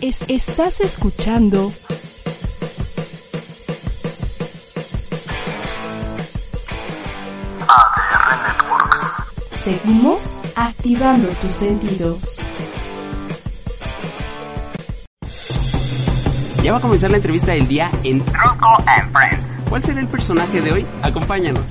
Es- estás escuchando ADR Networks. Seguimos activando tus sentidos. Ya va a comenzar la entrevista del día en Rocco and Friends. ¿Cuál será el personaje de hoy? Acompáñanos.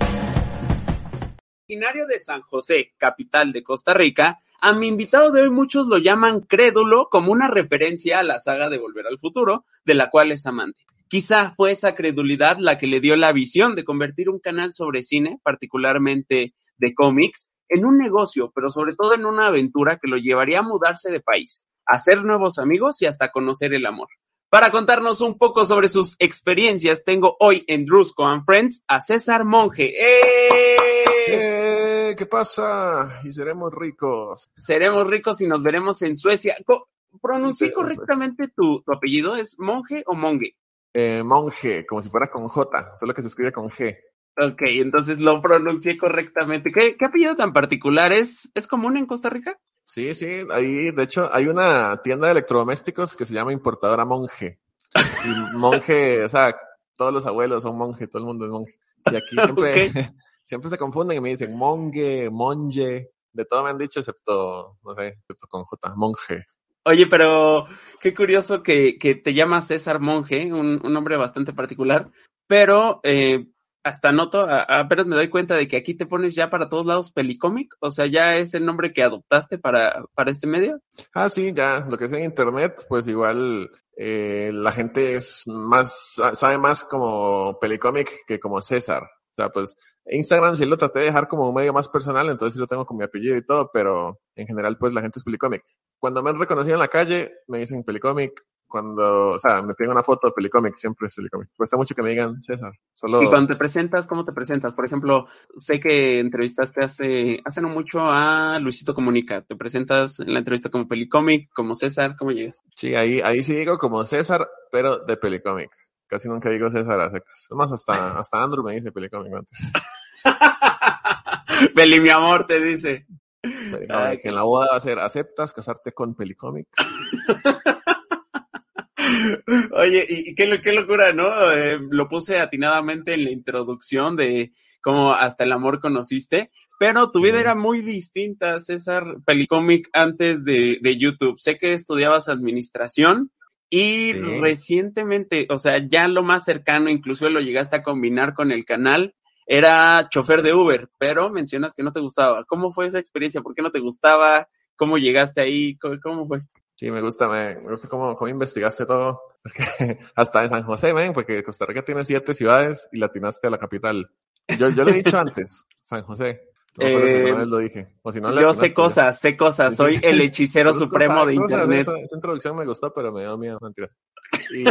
Originario de San José, capital de Costa Rica, a mi invitado de hoy muchos lo llaman crédulo como una referencia a la saga de Volver al Futuro, de la cual es amante. Quizá fue esa credulidad la que le dio la visión de convertir un canal sobre cine, particularmente de cómics, en un negocio, pero sobre todo en una aventura que lo llevaría a mudarse de país, a hacer nuevos amigos y hasta conocer el amor. Para contarnos un poco sobre sus experiencias, tengo hoy en Drusco and Friends a César Monge. ¡Eh! ¡Eh! ¿Qué pasa? Y seremos ricos. Seremos ricos y nos veremos en Suecia. Co- ¿Pronuncié Sí, correctamente tu, tu apellido? ¿Es Monge o Monge? Eh, monje, como si fuera con J, solo que se escribe con G. Ok, entonces lo pronuncié correctamente. ¿Qué, qué apellido tan particular es? ¿Es común en Costa Rica? Sí, sí, ahí, de hecho, hay una tienda de electrodomésticos que se llama Importadora Monje. Y monje, o sea, todos los abuelos son monje, todo el mundo es monje. Y aquí siempre, siempre se confunden y me dicen monje, monje, de todo me han dicho excepto, no sé, excepto con J, monje. Oye, pero qué curioso que, que te llamas César Monge, un, un nombre bastante particular, pero eh, hasta noto, a- apenas me doy cuenta de que aquí te pones ya para todos lados Pelicomic, o sea, ya es el nombre que adoptaste para, para este medio. Ah, sí, ya, lo que es en internet, pues igual eh, la gente es más, sa- sabe más como Pelicomic que como César. O sea, pues Instagram sí lo traté de dejar como un medio más personal, entonces sí lo tengo con mi apellido y todo, pero en general pues la gente es Pelicomic. Cuando me han reconocido en la calle, me dicen Pelicomic. Cuando, o sea, me piden una foto de Pelicomic, siempre es Pelicomic. Cuesta mucho que me digan César. Solo... Y cuando te presentas, ¿cómo te presentas? Por ejemplo, sé que entrevistaste hace, hace no mucho a Luisito Comunica. ¿Te presentas en la entrevista como Pelicomic, como César? ¿Cómo llegas? Sí, ahí, ahí sí digo como César, pero de Pelicomic. Casi nunca digo César a secas. Es más, hasta, hasta Andrew me dice Pelicomic antes. Peli, mi amor, te dice. Pelicomic. Que en la boda va a ser, ¿aceptas casarte con Pelicomic? Oye, y, y qué, lo- qué locura, ¿no? Eh, lo puse atinadamente en la introducción de cómo hasta el amor conociste, pero tu vida Sí. era muy distinta, César Pelicomic, antes de, de YouTube. Sé que estudiabas administración y Sí. recientemente, o sea, ya lo más cercano, incluso lo llegaste a combinar con el canal, era chofer de Uber, pero mencionas que no te gustaba. ¿Cómo fue esa experiencia? ¿Por qué no te gustaba? ¿Cómo llegaste ahí? ¿Cómo, fue? Sí, me gusta, me, me gusta cómo, cómo investigaste todo. Porque hasta en San José, ven, porque Costa Rica tiene siete ciudades y latinaste a la capital. Yo, yo lo he dicho antes, San José. No Eh, lo dije. O si no, Yo sé cosas, sé cosas, soy el hechicero supremo cosas, de internet. esa introducción me gustó, pero me dio miedo, mentiras. Y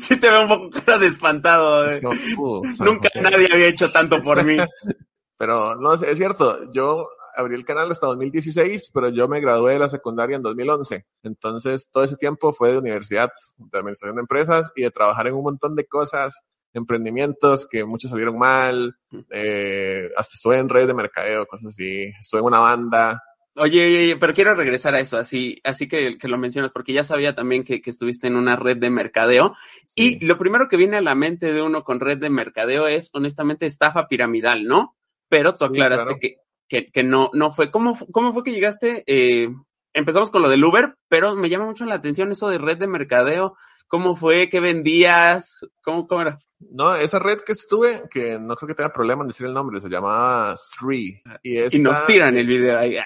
Sí te veo un poco cara de espantado. es eh. como, uh, Nunca José. nadie había hecho tanto por mí. Pero no, es cierto, yo abrí el canal hasta 2016, pero yo me gradué de la secundaria en 2011. Entonces, todo ese tiempo fue de universidad, de administración de empresas y de trabajar en un montón de cosas, emprendimientos que muchos salieron mal, eh, hasta estuve en redes de mercadeo, cosas así, estuve en una banda. Oye, oye, oye, pero quiero regresar a eso, así, así que, que lo mencionas, porque ya sabía también que, que estuviste en una red de mercadeo. Sí. Y lo primero que viene a la mente de uno con red de mercadeo es, honestamente, estafa piramidal, ¿no? Pero tú Sí, aclaraste claro. que, que, que no, no fue. ¿Cómo, ¿Cómo fue que llegaste? Eh, empezamos con lo del Uber, pero me llama mucho la atención eso de red de mercadeo. ¿Cómo fue? ¿Qué vendías? ¿Cómo, cómo era? No, esa red que estuve, que no creo que tenga problema en decir el nombre, se llamaba Three. Y, Y nos esta- tiran el video ahí.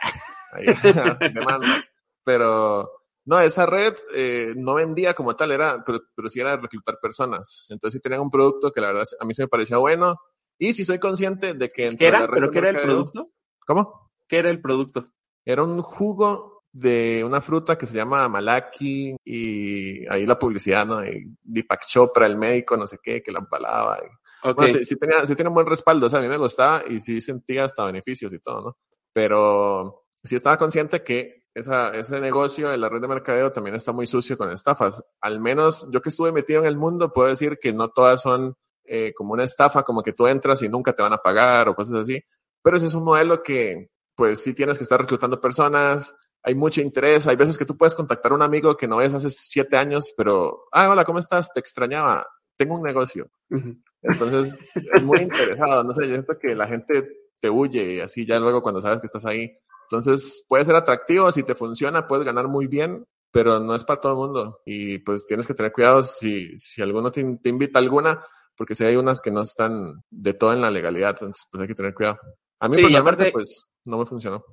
ahí. Pero no, esa red eh, no vendía como tal, era, pero, pero sí era reclutar personas. Entonces sí tenían un producto que la verdad a mí se me parecía bueno. Y sí soy consciente de que... ¿Qué de la era? red ¿Pero qué era el producto? ¿Cómo? ¿Qué era el producto? Era un jugo de una fruta que se llama malaki y ahí la publicidad, ¿no? Y Deepak Chopra, el médico, no sé qué, que la empalaba. Y, sí, sí tenía, sí tenía un buen respaldo, o sea, a mí me gustaba y sí sentía hasta beneficios y todo, ¿no? Pero sí estaba consciente que esa, ese negocio de la red de mercadeo también está muy sucio con estafas. Al menos yo que estuve metido en el mundo, puedo decir que no todas son eh, como una estafa, como que tú entras y nunca te van a pagar o cosas así. Pero ese es un modelo que, pues sí tienes que estar reclutando personas, hay mucho interés, hay veces que tú puedes contactar a un amigo que no ves hace siete años, pero, ah, hola, ¿cómo estás? Te extrañaba, tengo un negocio. Entonces, es muy interesado, no sé, yo siento que la gente te huye y así ya luego cuando sabes que estás ahí. Entonces, puede ser atractivo, si te funciona, puedes ganar muy bien, pero no es para todo el mundo. Y pues tienes que tener cuidado si, si alguno te, te invita a alguna, porque si hay unas que no están de todo en la legalidad, entonces pues hay que tener cuidado. A mí Sí, y personalmente, aparte- pues no me funcionó.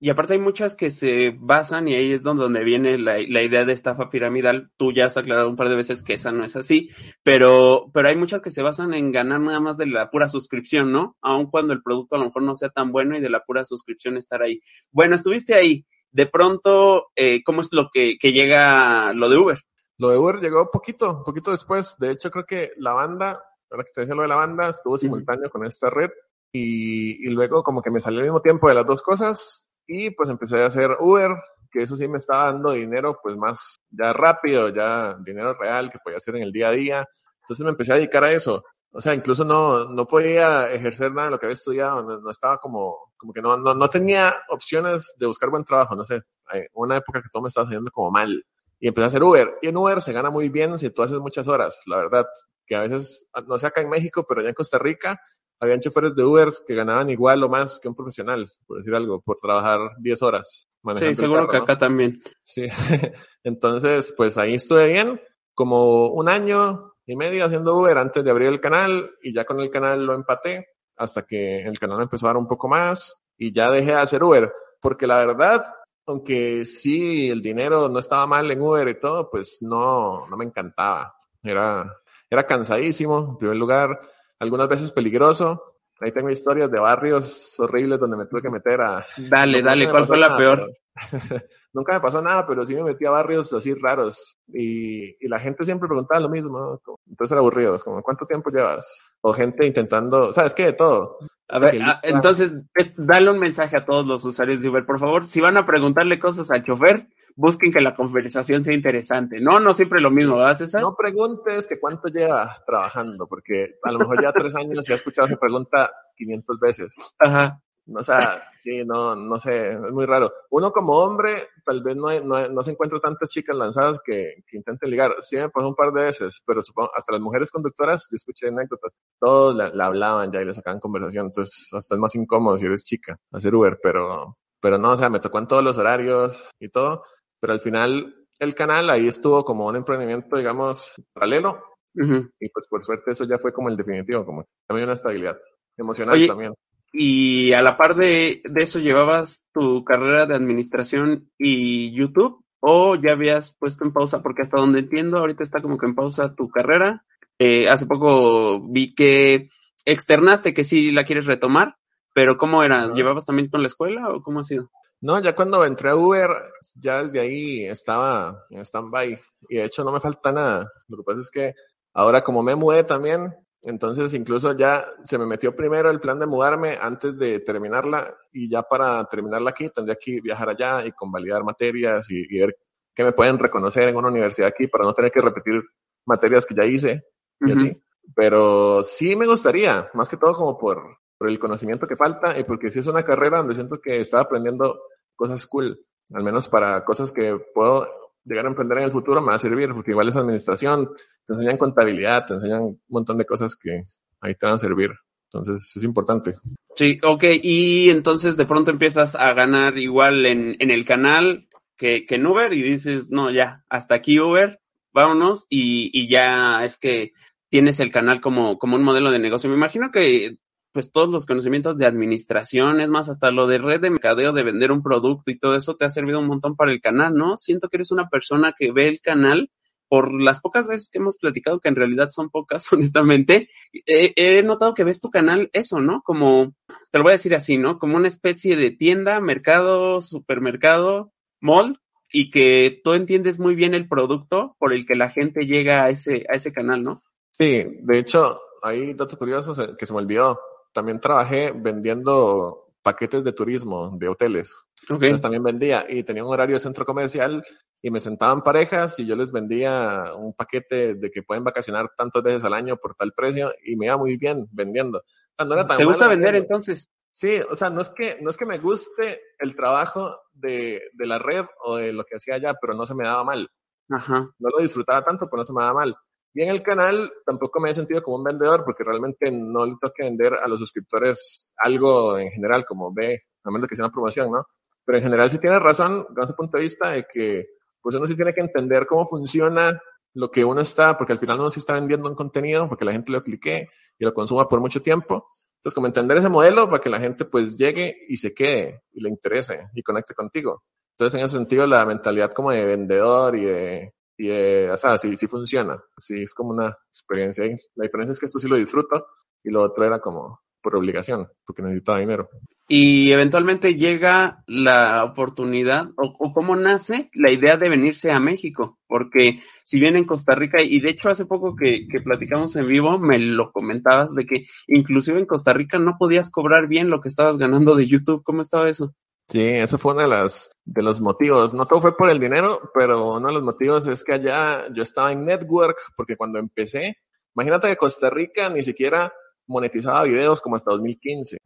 Y aparte hay muchas que se basan, y ahí es donde, donde viene la, la idea de estafa piramidal. Tú ya has aclarado un par de veces que esa no es así, pero, pero hay muchas que se basan en ganar nada más de la pura suscripción, ¿no? Aun cuando el producto a lo mejor no sea tan bueno y de la pura suscripción estar ahí. Bueno, estuviste ahí. De pronto, eh, ¿cómo es lo que, que llega lo de Uber? Lo de Uber llegó poquito, poquito después. De hecho, creo que la banda, ahora que te decía lo de la banda, estuvo simultáneo con esta red y, y luego como que me salió al mismo tiempo de las dos cosas y pues empecé a hacer Uber, que eso sí me estaba dando dinero pues más ya rápido, ya dinero real que podía hacer en el día a día. Entonces me empecé a dedicar a eso. O sea, incluso no, no podía ejercer nada de lo que había estudiado, no, no estaba como, como que no, no, no tenía opciones de buscar buen trabajo, no sé. Hay una época que todo me estaba saliendo como mal y empecé a hacer Uber. Y en Uber se gana muy bien si tú haces muchas horas, la verdad. Que a veces, no sé acá en México, pero allá en Costa Rica, habían choferes de Uber que ganaban igual o más que un profesional, por decir algo, por trabajar 10 horas. manejando Sí, el seguro carro, que ¿no? acá también. Sí. Entonces, pues ahí estuve bien, como un año y medio haciendo Uber antes de abrir el canal y ya con el canal lo empaté hasta que el canal empezó a dar un poco más y ya dejé de hacer Uber, porque la verdad, aunque sí el dinero no estaba mal en Uber y todo, pues no, no me encantaba. Era, era cansadísimo, en primer lugar, algunas veces peligroso. Ahí tengo historias de barrios horribles donde me tuve que meter a, Dale, no, dale, ¿cuál fue la nada, peor? pero- nunca me pasó nada, pero sí me metí a barrios así raros y, y la gente siempre preguntaba lo mismo, ¿no? Entonces era aburrido, como ¿cuánto tiempo llevas? O gente intentando, ¿sabes qué? De todo. A ver, ah, entonces, es- dale un mensaje a todos los usuarios de Uber, por favor. Si van a preguntarle cosas al chofer, busquen que la conversación sea interesante. No, no siempre lo mismo, ¿verdad, César? No preguntes que cuánto lleva trabajando, porque a lo mejor ya tres años y has escuchado esa pregunta 500 veces. Ajá. O sea, sí, no, no sé, es muy raro. Uno como hombre, tal vez no, no, no se encuentra tantas chicas lanzadas que, que intenten ligar. Sí me pasó un par de veces, pero supongo, hasta las mujeres conductoras, yo escuché anécdotas, todos la, la hablaban ya y le sacaban conversación, entonces hasta es más incómodo si eres chica hacer Uber, pero, pero no, o sea, me tocó en todos los horarios y todo, pero al final el canal ahí estuvo como un emprendimiento, digamos, paralelo, y pues por suerte eso ya fue como el definitivo, como también una estabilidad emocional Oye, también. Y a la par de, de eso, ¿llevabas tu carrera de administración y YouTube? ¿O ya habías puesto en pausa? Porque hasta donde entiendo, ahorita está como que en pausa tu carrera. Eh, hace poco vi que externaste que sí la quieres retomar, pero ¿cómo era? ¿Llevabas también con la escuela o cómo ha sido? No, ya cuando entré a Uber, ya desde ahí estaba en stand-by. Y de hecho no me falta nada. Lo que pasa es que ahora como me mudé también, entonces incluso ya se me metió primero el plan de mudarme antes de terminarla. Y ya para terminarla aquí tendría que viajar allá y convalidar materias y, y ver qué me pueden reconocer en una universidad aquí para no tener que repetir materias que ya hice y así. Pero sí me gustaría, más que todo como por, por el conocimiento que falta y porque sí es una carrera donde siento que estaba aprendiendo cosas cool, al menos para cosas que puedo llegar a emprender en el futuro me va a servir, porque igual es administración, te enseñan contabilidad, te enseñan un montón de cosas que ahí te van a servir. Entonces es importante. Sí, ok, y entonces de pronto empiezas a ganar igual en, en el canal que, que en Uber y dices, no, ya, hasta aquí Uber, vámonos, y, y ya es que tienes el canal como, como un modelo de negocio. Me imagino que pues todos los conocimientos de administración, es más, hasta lo de red de mercadeo, de vender un producto y todo eso te ha servido un montón para el canal, ¿no? Siento que eres una persona que ve el canal por las pocas veces que hemos platicado, que en realidad son pocas, honestamente, he, notado que ves tu canal eso, ¿no? Como, te lo voy a decir así, ¿no? Como una especie de tienda, mercado, supermercado, mall y que tú entiendes muy bien el producto por el que la gente llega a ese, a ese canal, ¿no? Sí, de hecho, hay datos curiosos eh, que se me olvidó. También trabajé vendiendo paquetes de turismo de hoteles. Okay. Entonces también vendía y tenía un horario de centro comercial y me sentaban parejas y yo les vendía un paquete de que pueden vacacionar tantas veces al año por tal precio y me iba muy bien vendiendo. No era tan ¿Te gusta vender entonces? Sí, o sea, no es que, no es que me guste el trabajo de, de la red o de lo que hacía allá, pero no se me daba mal. Ajá. No lo disfrutaba tanto, pero no se me daba mal. Y en el canal tampoco me he sentido como un vendedor porque realmente no le que vender a los suscriptores algo en general, como ve, a menos que sea una promoción, ¿no? Pero en general sí tiene razón, desde ese punto de vista, de que pues uno sí tiene que entender cómo funciona lo que uno está, porque al final uno sí está vendiendo un contenido, porque la gente lo clique y lo consuma por mucho tiempo. Entonces, como entender ese modelo para que la gente pues llegue y se quede y le interese y conecte contigo. Entonces, en ese sentido, la mentalidad como de vendedor y de, y de, o sea, sí, sí funciona. Sí, es como una experiencia. La diferencia es que esto sí lo disfruto y lo otro era como por obligación, porque necesitaba dinero. Y eventualmente llega la oportunidad, o, o, cómo nace la idea de venirse a México, porque si bien en Costa Rica, y de hecho hace poco que, que platicamos en vivo, me lo comentabas de que inclusive en Costa Rica no podías cobrar bien lo que estabas ganando de YouTube, ¿cómo estaba eso? Sí, eso fue uno de, las, de los motivos. No todo fue por el dinero, pero uno de los motivos es que allá yo estaba en Network, porque cuando empecé, imagínate que Costa Rica ni siquiera monetizaba videos como hasta 2015.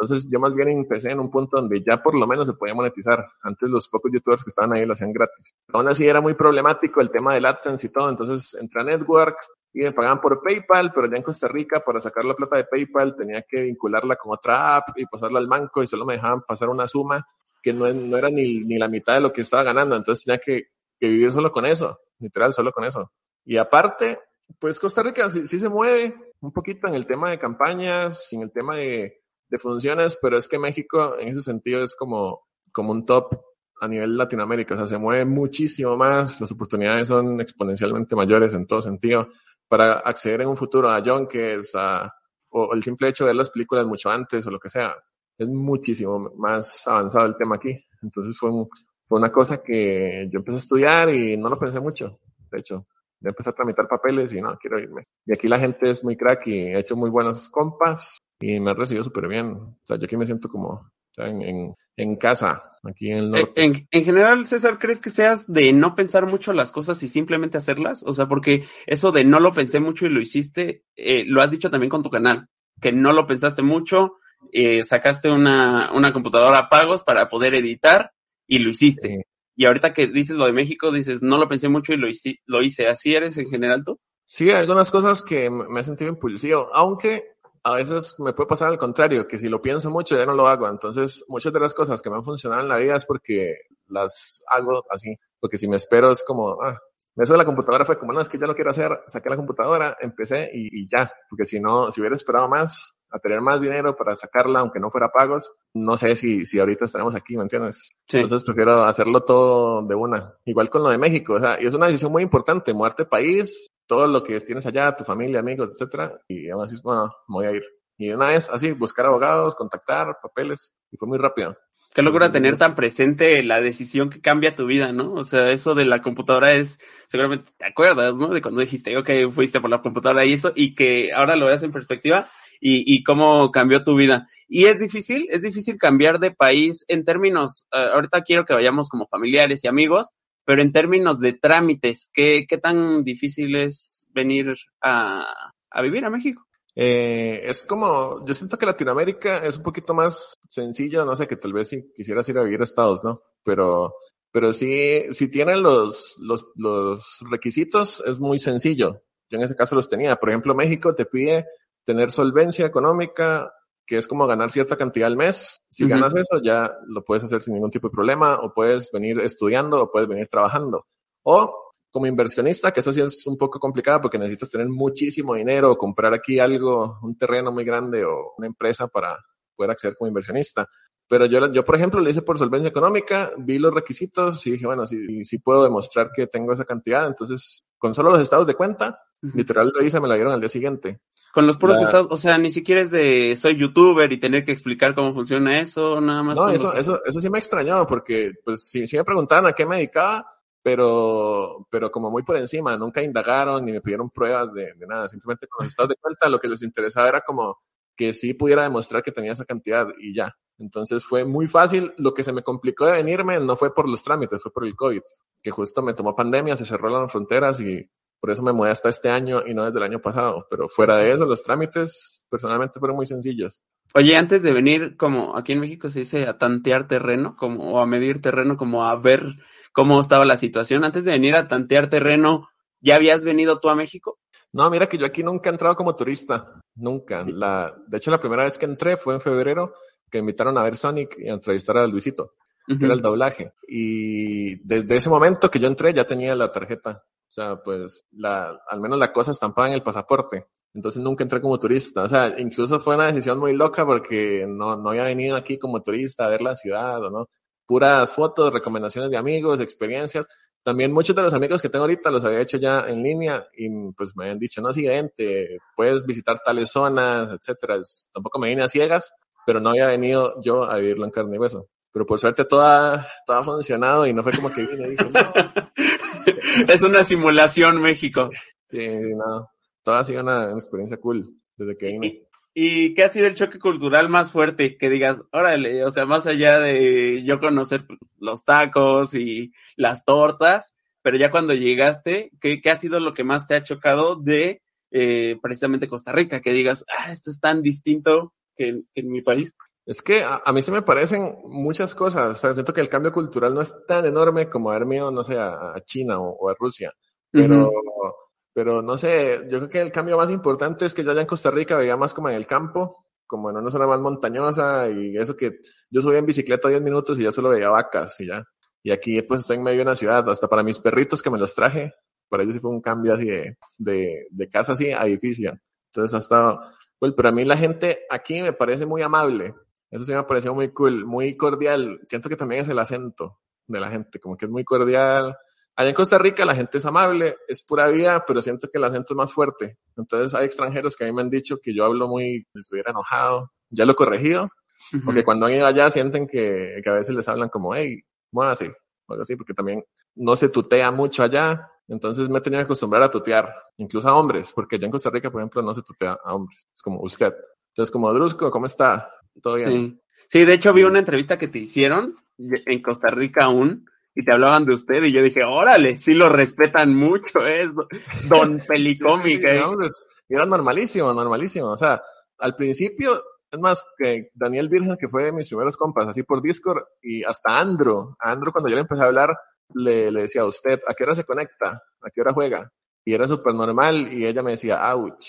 Entonces yo más bien empecé en un punto donde ya por lo menos se podía monetizar. Antes los pocos youtubers que estaban ahí lo hacían gratis. Aún así era muy problemático el tema del AdSense y todo. Entonces entré a Network y me pagaban por PayPal, pero ya en Costa Rica para sacar la plata de PayPal tenía que vincularla con otra app y pasarla al banco y solo me dejaban pasar una suma que no, no era ni, ni la mitad de lo que estaba ganando. Entonces tenía que, que vivir solo con eso, literal, solo con eso. Y aparte, pues Costa Rica sí, se mueve un poquito en el tema de campañas, en el tema de, de, funciones, pero es que México en ese sentido es como, como un top a nivel Latinoamérica, o sea, se mueve muchísimo más, las oportunidades son exponencialmente mayores en todo sentido para acceder en un futuro a Junkers, a, o el simple hecho de ver las películas mucho antes o lo que sea, es muchísimo más avanzado el tema aquí. Entonces fue, un, fue una cosa que yo empecé a estudiar y no lo pensé mucho, de hecho de empezar a tramitar papeles y no, quiero irme. Y aquí la gente es muy crack y he hecho muy buenas compas y me ha recibido súper bien. O sea, yo aquí me siento como en, en, en, casa, aquí en el norte. En, en, general, César, ¿crees que seas de no pensar mucho las cosas y simplemente hacerlas? O sea, porque eso de no lo pensé mucho y lo hiciste, eh, lo has dicho también con tu canal, que no lo pensaste mucho, eh, sacaste una, una computadora a pagos para poder editar y lo hiciste. Sí. Y ahorita que dices lo de México, dices, no lo pensé mucho y lo hice. Lo hice. ¿Así eres en general tú? Sí, hay algunas cosas que me he sentido impulsivo, aunque a veces me puede pasar al contrario, que si lo pienso mucho ya no lo hago. Entonces, muchas de las cosas que me han funcionado en la vida es porque las hago así. Porque si me espero es como, ah, eso de la computadora fue como, no, es que ya lo quiero hacer, saqué la computadora, empecé y, y ya. Porque si no, si hubiera esperado más, a tener más dinero para sacarla, aunque no fuera pagos, no sé si, si ahorita estaremos aquí, ¿me entiendes? Sí. Entonces prefiero hacerlo todo de una. Igual con lo de México, o sea, y es una decisión muy importante, muerte país, todo lo que tienes allá, tu familia, amigos, etcétera, y aún así, bueno, me voy a ir. Y una vez así, buscar abogados, contactar, papeles, y fue muy rápido. Qué locura tener tan presente la decisión que cambia tu vida, ¿no? O sea, eso de la computadora es, seguramente te acuerdas, ¿no? De cuando dijiste, ok, fuiste por la computadora y eso, y que ahora lo veas en perspectiva, y, y cómo cambió tu vida. Y es difícil, es difícil cambiar de país en términos, uh, ahorita quiero que vayamos como familiares y amigos, pero en términos de trámites, ¿qué, qué tan difícil es venir a, a vivir a México? Eh, es como, yo siento que Latinoamérica es un poquito más sencillo, no sé, que tal vez si quisieras ir a vivir a Estados, ¿no? Pero, pero sí, si tienen los, los, los requisitos, es muy sencillo. Yo en ese caso los tenía. Por ejemplo, México te pide tener solvencia económica, que es como ganar cierta cantidad al mes. Si uh -huh. ganas eso, ya lo puedes hacer sin ningún tipo de problema, o puedes venir estudiando, o puedes venir trabajando. O como inversionista, que eso sí es un poco complicado porque necesitas tener muchísimo dinero, o comprar aquí algo, un terreno muy grande o una empresa para poder acceder como inversionista. Pero yo, yo, por ejemplo, lo hice por solvencia económica, vi los requisitos y dije, bueno, si, si puedo demostrar que tengo esa cantidad, entonces con solo los estados de cuenta, uh -huh. literal lo hice, me la dieron al día siguiente. Con los puros La- estados, o sea, ni siquiera es de soy youtuber y tener que explicar cómo funciona eso, nada más. No, eso, los- eso, eso sí me extrañó, porque pues sí, sí me preguntaban a qué me dedicaba, pero, pero como muy por encima, nunca indagaron ni me pidieron pruebas de, de nada, simplemente con los estados de cuenta lo que les interesaba era como que sí pudiera demostrar que tenía esa cantidad y ya. Entonces fue muy fácil, lo que se me complicó de venirme no fue por los trámites, fue por el COVID, que justo me tomó pandemia, se cerró las fronteras y por eso me mudé hasta este año y no desde el año pasado, pero fuera de eso los trámites personalmente fueron muy sencillos. Oye, antes de venir, como aquí en México se dice a tantear terreno, como o a medir terreno, como a ver cómo estaba la situación, antes de venir a tantear terreno, ¿ya habías venido tú a México? No, mira que yo aquí nunca he entrado como turista, nunca. La, de hecho, la primera vez que entré fue en febrero, que me invitaron a ver Sonic y a entrevistar a Luisito, que era el doblaje. Y desde ese momento que yo entré ya tenía la tarjeta. O sea, pues la, al menos la cosa estampada en el pasaporte. Entonces nunca entré como turista. O sea, incluso fue una decisión muy loca porque no, no había venido aquí como turista a ver la ciudad o no. Puras fotos, recomendaciones de amigos, experiencias. También muchos de los amigos que tengo ahorita los había hecho ya en línea y pues me habían dicho, no, sí, vente, puedes visitar tales zonas, etcétera. Tampoco me vine a ciegas, pero no había venido yo a vivirlo en carne y hueso. Pero por suerte toda, todo ha funcionado y no fue como que vine y dije, no, es una simulación, México. sí, no, todo ha sido una, una experiencia cool desde que vine. ¿Y qué ha sido el choque cultural más fuerte? Que digas, órale, o sea, más allá de yo conocer los tacos y las tortas, pero ya cuando llegaste, ¿qué, qué ha sido lo que más te ha chocado de eh, precisamente Costa Rica? Que digas, ah, esto es tan distinto que en mi país. Es que a, a mí se me parecen muchas cosas. O sea, siento que el cambio cultural no es tan enorme como haber ido, no sé, a, a China o, o a Rusia. Pero, pero no sé, yo creo que el cambio más importante es que yo allá en Costa Rica veía más como en el campo, como en una zona más montañosa y eso que yo subía en bicicleta 10 minutos y ya solo veía vacas y ya. Y aquí pues estoy en medio de una ciudad, hasta para mis perritos que me los traje, para ellos sí fue un cambio así de, de, de casa así a edificio. Entonces ha estado, pues, pero a mí la gente aquí me parece muy amable. Eso sí me pareció muy cool, muy cordial. Siento que también es el acento de la gente, como que es muy cordial. Allá en Costa Rica la gente es amable, es pura vida, pero siento que el acento es más fuerte. Entonces hay extranjeros que a mí me han dicho que yo hablo muy, estuviera enojado. Ya lo he corregido, porque cuando han ido allá sienten que, que a veces les hablan como, hey, muévase, o algo así, porque también no se tutea mucho allá. Entonces me he tenido que acostumbrar a tutear, incluso a hombres, porque allá en Costa Rica, por ejemplo, no se tutea a hombres. Es como usted. Entonces, como Drusco, ¿cómo está? ¿Todo bien? Sí. Sí, de hecho vi una entrevista que te hicieron en Costa Rica aún y te hablaban de usted y yo dije, órale, sí lo respetan mucho, es Don Sí, Pelicómic. sí, ¿eh? no, pues, era normalísimo, normalísimo. O sea, al principio, es más, que Daniel Virgen, que fue de mis primeros compas, así por Discord, y hasta Andro, a Andro cuando yo le empecé a hablar, le, le decía a usted, ¿a qué hora se conecta? ¿A qué hora juega? Y era súper normal, y ella me decía, ouch.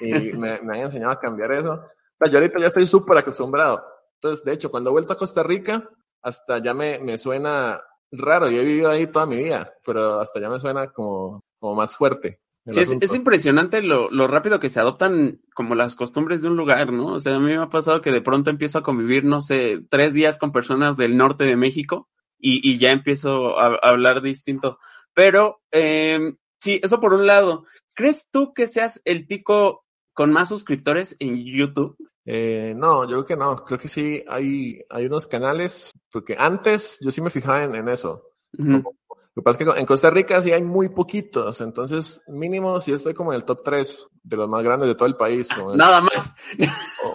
Y me, me han enseñado a cambiar eso. Sea, yo ahorita ya estoy súper acostumbrado. Entonces, de hecho, cuando he vuelto a Costa Rica, hasta ya me, me suena raro. Yo he vivido ahí toda mi vida, pero hasta ya me suena como, como más fuerte. Sí, es, es impresionante lo, lo rápido que se adoptan como las costumbres de un lugar, ¿no? O sea, a mí me ha pasado que de pronto empiezo a convivir, no sé, tres días con personas del norte de México y, y ya empiezo a, a hablar distinto. Pero, eh, sí, eso por un lado. ¿Crees tú que seas el tico con más suscriptores en YouTube? Eh, no, yo creo que no. Creo que sí hay, hay unos canales, porque antes yo sí me fijaba en, en eso. Lo que pasa es que en Costa Rica sí hay muy poquitos, entonces mínimo sí estoy como en el top 3 de los más grandes de todo el país. como el- Nada más. o-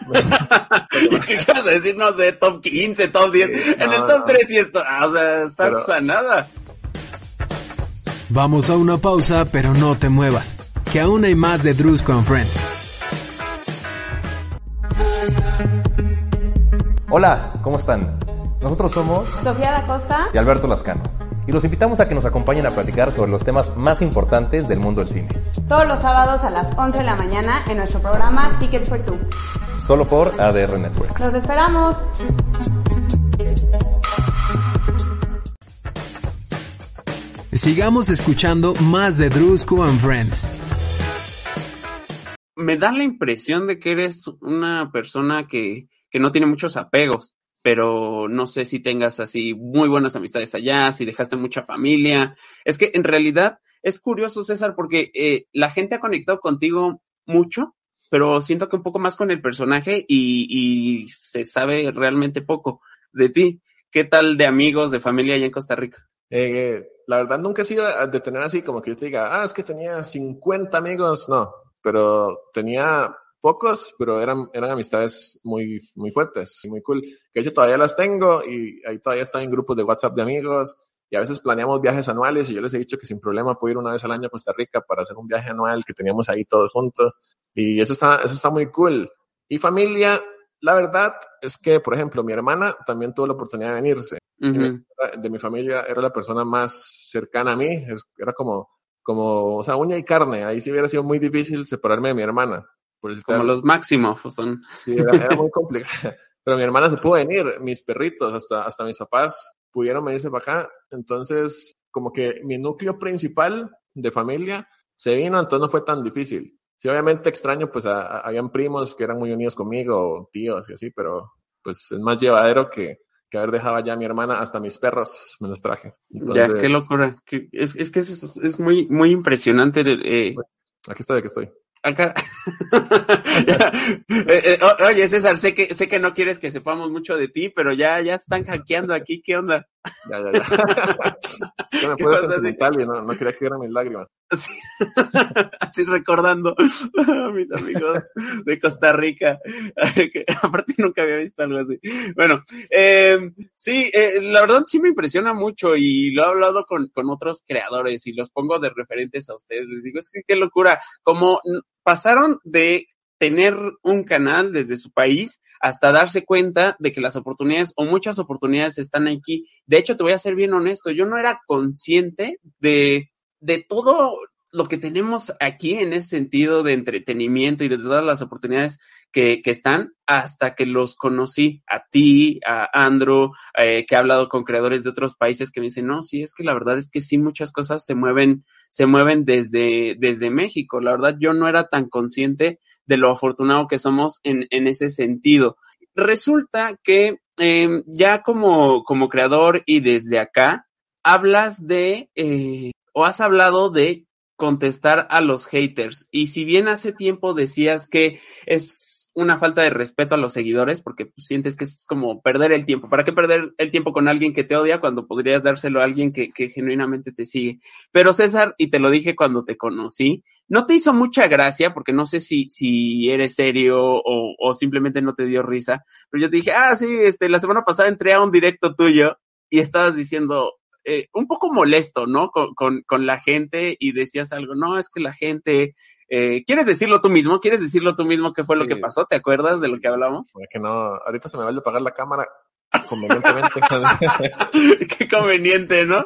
¿Qué vas a decir? No sé, top 15, top 10. Sí, en no, el top no. 3 sí está, o sea, estás Pero- a nada. Vamos a una pausa, pero no te muevas, que aún hay más de and Friends. Hola, ¿cómo están? Nosotros somos Sofía da Costa. y Alberto Lascano y los invitamos a que nos acompañen a platicar sobre los temas más importantes del mundo del cine, Todos los sábados a las 11 de la mañana en nuestro programa Tickets for Two. solo por ADR Networks. Los esperamos. Sigamos escuchando más de Drusco and Friends. Me da la impresión de que eres una persona que, que no tiene muchos apegos, pero no sé si tengas así muy buenas amistades allá, si dejaste mucha familia. Es que en realidad es curioso, César, porque eh, la gente ha conectado contigo mucho, pero siento que un poco más con el personaje y, se sabe realmente poco de ti. ¿Qué tal de amigos, de familia allá en Costa Rica? Eh, la verdad nunca he sido de tener así como que yo te diga, ah, es que tenía 50 amigos, no, pero tenía pocos, pero eran, eran amistades muy, muy fuertes y muy cool. Que de hecho todavía las tengo y ahí todavía están en grupos de WhatsApp de amigos y a veces planeamos viajes anuales y yo les he dicho que sin problema puedo ir una vez al año a Costa Rica para hacer un viaje anual que teníamos ahí todos juntos y eso está, eso está muy cool. Y familia, la verdad es que, por ejemplo, mi hermana también tuvo la oportunidad de venirse. Ujú. De mi familia era la persona más cercana a mí, era como, como, o sea, uña y carne. Ahí sí hubiera sido muy difícil separarme de mi hermana. Por Como los máximos son. Sí, era, era muy complicado. Pero mi hermana se pudo venir, mis perritos, hasta, hasta mis papás pudieron venirse para acá. Entonces, como que mi núcleo principal de familia se vino, entonces no fue tan difícil. Sí, obviamente extraño, pues a- a- habían primos que eran muy unidos conmigo, tíos y así, pero pues es más llevadero que, que haber dejado ya a mi hermana, hasta mis perros me los traje. ya, Entonces, qué locura. Es, es que es, es muy, muy impresionante. eh, Aquí estoy, aquí estoy. Acá. Eh, eh, o- oye, César, sé que, sé que no quieres que sepamos mucho de ti, pero ya, ya están hackeando aquí. ¿Qué onda? Ya, ya, ya. Yo me ¿Qué puse sentimental y no, no quería que mis lágrimas. Así, recordando a mis amigos de Costa Rica. aparte nunca había visto algo así. Bueno, eh, sí, eh, la verdad sí me impresiona mucho y lo he hablado con, con otros creadores y los pongo de referentes a ustedes. Les digo, es que qué locura. Como pasaron de tener un canal desde su país hasta darse cuenta de que las oportunidades o muchas oportunidades están aquí. De hecho, te voy a ser bien honesto, yo no era consciente de, de todo lo que tenemos aquí en ese sentido de entretenimiento y de todas las oportunidades que, que están hasta que los conocí a ti, a Andrew, eh, que he hablado con creadores de otros países que me dicen, no, sí, es que la verdad es que sí, muchas cosas se mueven, se mueven desde, desde México. La verdad, yo no era tan consciente de lo afortunado que somos en, en ese sentido. Resulta que eh, ya como, como creador y desde acá, hablas de, eh, o has hablado de contestar a los haters. Y si bien hace tiempo decías que es una falta de respeto a los seguidores, porque pues, sientes que es como perder el tiempo. ¿Para qué perder el tiempo con alguien que te odia cuando podrías dárselo a alguien que, que genuinamente te sigue? Pero César, y te lo dije cuando te conocí, no te hizo mucha gracia, porque no sé si, si eres serio o, o simplemente no te dio risa, pero yo te dije, ah, sí, este, la semana pasada entré a un directo tuyo y estabas diciendo, eh, un poco molesto, ¿no? Con, con, con, la gente y decías algo, no, es que la gente, eh, ¿quieres decirlo tú mismo? ¿Quieres decirlo tú mismo qué fue lo Sí. que pasó? ¿Te acuerdas de lo que hablamos? Que no, ahorita se me vaya a apagar la cámara convenientemente. qué conveniente, ¿no?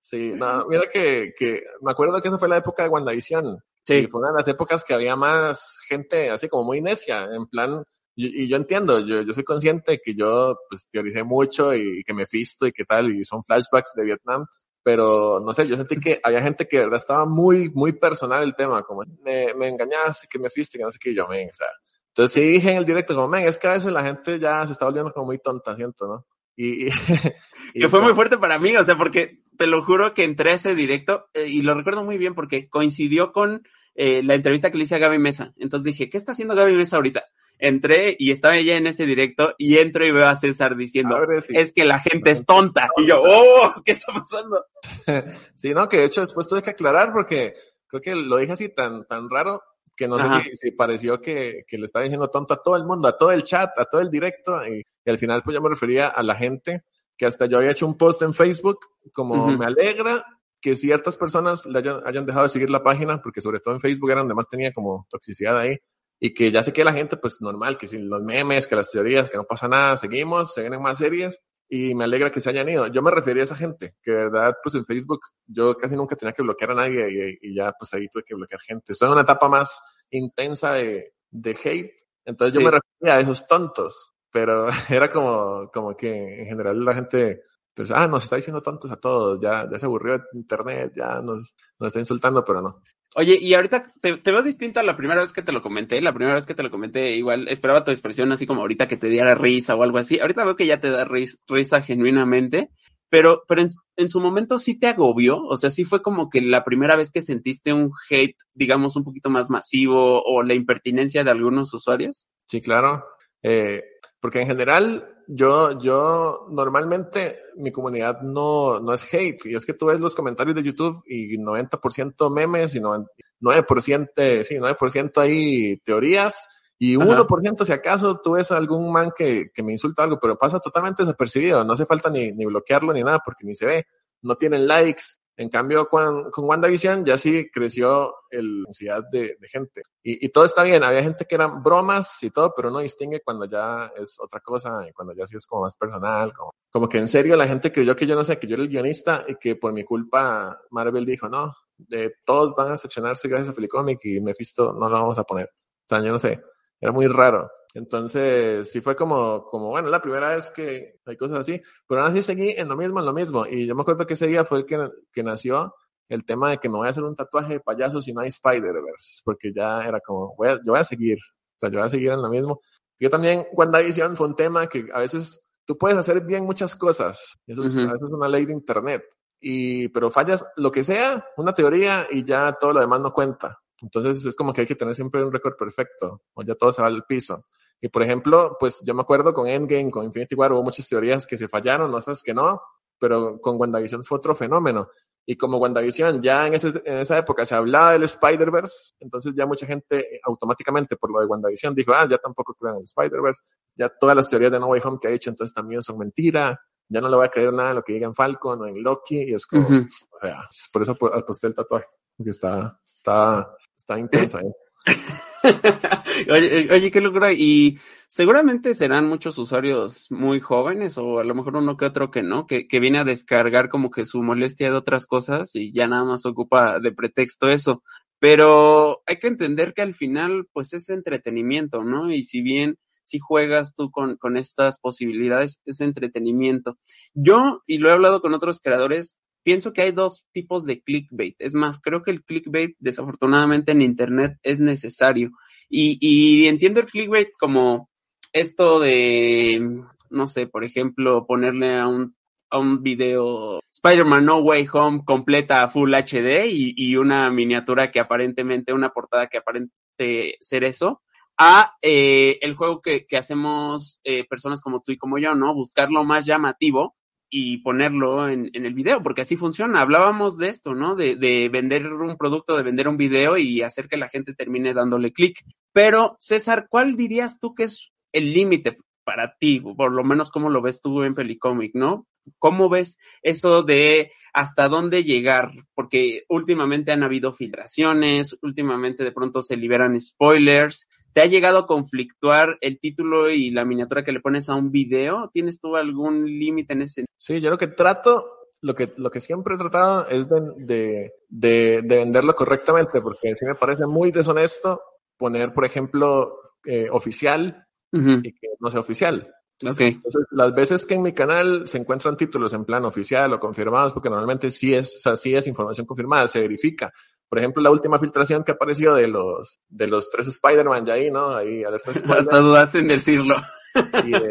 sí, no, mira que, que me acuerdo que esa fue la época de WandaVision. Sí. Y fue una de las épocas que había más gente así como muy necia, en plan, y, y yo entiendo, yo, yo soy consciente que yo pues teoricé mucho y, y que me fisto y qué tal, y son flashbacks de Vietnam, pero no sé, yo sentí que había gente que de verdad estaba muy, muy personal el tema, como me, me engañaste, que me fuiste, que no sé qué, y yo, men, o sea, entonces sí dije en el directo, como, men, es que a veces la gente ya se está volviendo como muy tonta, siento, ¿no? Y, y, y que fue muy fuerte para mí, o sea, porque te lo juro que entré a ese directo eh, y lo recuerdo muy bien porque coincidió con eh, la entrevista que le hice a Gaby Mesa. Entonces dije, ¿qué está haciendo Gaby Mesa ahorita? Entré y estaba ella en ese directo y entro y veo a César diciendo, Abre, sí. es que la gente es tonta. Y yo, oh, ¿qué está pasando? sí, no, que de hecho después tuve que aclarar porque creo que lo dije así tan, tan raro que no Ajá. sé si, si pareció que, que le estaba diciendo tonto a todo el mundo, a todo el chat, a todo el directo, y, y al final pues yo me refería a la gente que hasta yo había hecho un post en Facebook como me alegra que ciertas personas le hayan, hayan dejado de seguir la página, porque sobre todo en Facebook era donde más tenía como toxicidad ahí, y que ya sé que la gente pues normal, que sin los memes, que las teorías, que no pasa nada, seguimos, se vienen más series, y me alegra que se hayan ido. Yo me refería a esa gente, que de verdad, pues en Facebook yo casi nunca tenía que bloquear a nadie y, y ya pues ahí tuve que bloquear gente. Estoy en una etapa más intensa de, de hate, entonces yo me refería a esos tontos, pero era como, como que en general la gente, pues, ah, nos está diciendo tontos a todos, ya, ya se aburrió internet, ya nos, nos está insultando, pero no. Oye, y ahorita te, te veo distinto a la primera vez que te lo comenté. La primera vez que te lo comenté, igual esperaba tu expresión así como ahorita que te diera risa o algo así. Ahorita veo que ya te da ris- risa genuinamente. pero, pero en, en, su momento sí te agobió, o sea, sí fue como que la primera vez que sentiste un hate, digamos, un poquito más masivo o la impertinencia de algunos usuarios. Sí, claro. Eh, porque en general, yo, yo normalmente mi comunidad no, no es hate. Y es que tú ves los comentarios de YouTube y 90% memes y 9%, sí, 9% hay teorías y 1% si acaso tú ves algún man que, que me insulta algo, pero pasa totalmente desapercibido. No hace falta ni, ni bloquearlo ni nada porque ni se ve. No tienen likes. En cambio, con, con WandaVision ya sí creció el, la ansiedad de, gente. Y, todo está bien. Había gente que eran bromas y todo, pero no distingue cuando ya es otra cosa y cuando ya sí es como más personal. Como, como que en serio la gente creyó que yo no sé, que yo era el guionista y que por mi culpa Marvel dijo, no, de, todos van a seccionarse gracias a Felicomic y Mephisto no lo vamos a poner. O sea, yo no sé. Era muy raro. Entonces, sí fue como, como, bueno, la primera vez que hay cosas así, pero aún así seguí en lo mismo, en lo mismo. Y yo me acuerdo que ese día fue el que, que nació el tema de que me voy a hacer un tatuaje de payaso si no hay Spider-Verse, porque ya era como, voy a, yo voy a seguir, o sea, yo voy a seguir en lo mismo. Yo también, WandaVision fue un tema que a veces tú puedes hacer bien muchas cosas, eso es, uh -huh. a veces es una ley de Internet, y, pero fallas lo que sea, una teoría y ya todo lo demás no cuenta. Entonces es como que hay que tener siempre un récord perfecto, o ya todo se va al piso. Y por ejemplo, pues yo me acuerdo con Endgame, con Infinity War, hubo muchas teorías que se fallaron, otras que no, pero con WandaVision fue otro fenómeno. Y como WandaVision ya en, ese, en esa época se hablaba del Spider-Verse, entonces ya mucha gente automáticamente por lo de WandaVision dijo, ah, ya tampoco creen en el Spider-Verse, ya todas las teorías de No Way Home que ha hecho entonces también son mentira, ya no le voy a creer nada en lo que diga en Falcon o en Loki, y es como, uh -huh. o sea, por eso aposté el tatuaje, porque está, está, está intenso ahí. oye, oye, qué locura. Y seguramente serán muchos usuarios muy jóvenes o a lo mejor uno que otro que no, que, que viene a descargar como que su molestia de otras cosas y ya nada más ocupa de pretexto eso. Pero hay que entender que al final pues es entretenimiento, ¿no? Y si bien si juegas tú con, con estas posibilidades, es entretenimiento. Yo, y lo he hablado con otros creadores, pienso que hay dos tipos de clickbait. Es más, creo que el clickbait, desafortunadamente, en Internet es necesario. Y, y entiendo el clickbait como esto de, no sé, por ejemplo, ponerle a un, a un video Spider-Man No Way Home completa Full HD y, y, una miniatura que aparentemente, una portada que aparente ser eso, a eh, el juego que, que hacemos eh, personas como tú y como yo, ¿no? Buscar lo más llamativo y ponerlo en, en, el video, porque así funciona. Hablábamos de esto, ¿no? De, de, vender un producto, de vender un video y hacer que la gente termine dándole clic. Pero, César, ¿cuál dirías tú que es el límite para ti? Por lo menos, ¿cómo lo ves tú en Pelicomic, no? ¿Cómo ves eso de hasta dónde llegar? Porque últimamente han habido filtraciones, últimamente de pronto se liberan spoilers. ¿Te ha llegado a conflictuar el título y la miniatura que le pones a un video? ¿Tienes tú algún límite en ese? Sí, yo lo que trato, lo que, lo que siempre he tratado es de, de, de, de venderlo correctamente, porque sí me parece muy deshonesto poner, por ejemplo, eh, oficial uh -huh. y que no sea oficial. Okay. Entonces, las veces que en mi canal se encuentran títulos en plan oficial o confirmados, porque normalmente sí es, o sea, sí es información confirmada, se verifica. Por ejemplo, la última filtración que apareció de los, de los tres Spider-Man ya ahí, ¿no? Ahí, alerta Hasta dudaste en decirlo. Y, eh,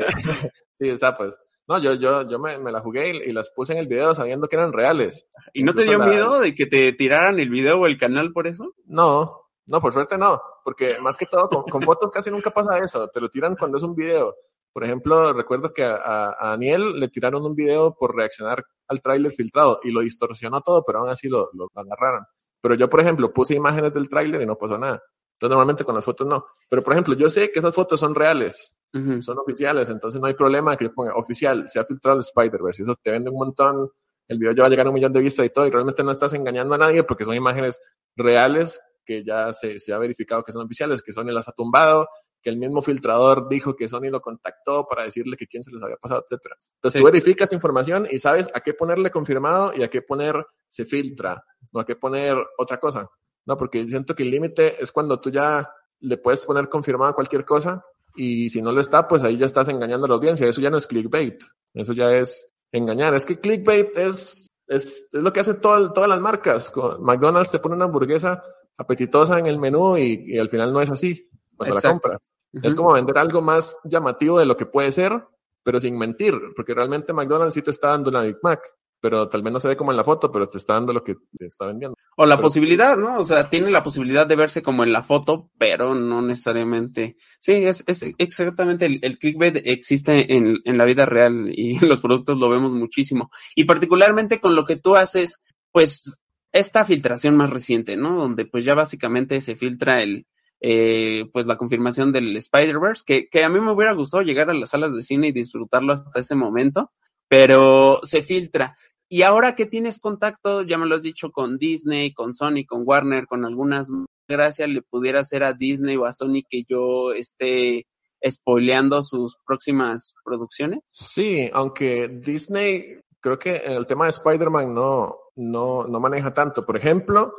sí, está pues. No, yo, yo, yo me, me, la jugué y, y, las puse en el video sabiendo que eran reales. ¿Y no te dio la... miedo de que te tiraran el video o el canal por eso? No, no, por suerte no, porque más que todo con, con fotos casi nunca pasa eso, te lo tiran cuando es un video. Por ejemplo, recuerdo que a, a, a Daniel le tiraron un video por reaccionar al tráiler filtrado y lo distorsionó todo, pero aún así lo, lo, agarraron. Pero yo, por ejemplo, puse imágenes del tráiler y no pasó nada. Entonces, normalmente con las fotos no. Pero, por ejemplo, yo sé que esas fotos son reales, uh -huh. son oficiales, entonces no hay problema que yo ponga oficial, se ha filtrado el Spider-Verse, eso te vende un montón, el video ya va a llegar a un millón de vistas y todo, y realmente no estás engañando a nadie porque son imágenes reales que ya se, se ha verificado que son oficiales, que Sony las ha tumbado, que el mismo filtrador dijo que Sony lo contactó para decirle que quién se les había pasado, etcétera. Entonces sí. tú verificas información y sabes a qué ponerle confirmado y a qué poner se filtra, no a qué poner otra cosa. No, porque yo siento que el límite es cuando tú ya le puedes poner confirmado cualquier cosa y si no lo está, pues ahí ya estás engañando a la audiencia. Eso ya no es clickbait, eso ya es engañar. Es que clickbait es, es, es lo que hacen todas las marcas. McDonald's te pone una hamburguesa apetitosa en el menú y, y al final no es así cuando Exacto. la compras. Uh -huh. Es como vender algo más llamativo de lo que puede ser, pero sin mentir, porque realmente McDonald's sí te está dando una Big Mac, pero tal vez no se ve como en la foto, pero te está dando lo que te está vendiendo. O la Pero- posibilidad, ¿no? O sea, tiene la posibilidad de verse como en la foto, pero no necesariamente. Sí, es, es exactamente el, el clickbait existe en, en la vida real y en los productos lo vemos muchísimo. Y particularmente con lo que tú haces, pues, esta filtración más reciente, ¿no? Donde pues ya básicamente se filtra el, eh, pues la confirmación del Spider-Verse, que, que a mí me hubiera gustado llegar a las salas de cine y disfrutarlo hasta ese momento, pero se filtra. Y ahora que tienes contacto, ya me lo has dicho, con Disney, con Sony, con Warner, con algunas, gracias le pudiera hacer a Disney o a Sony que yo esté spoileando sus próximas producciones. Sí, aunque Disney creo que el tema de Spider-Man no, no, no maneja tanto. Por ejemplo,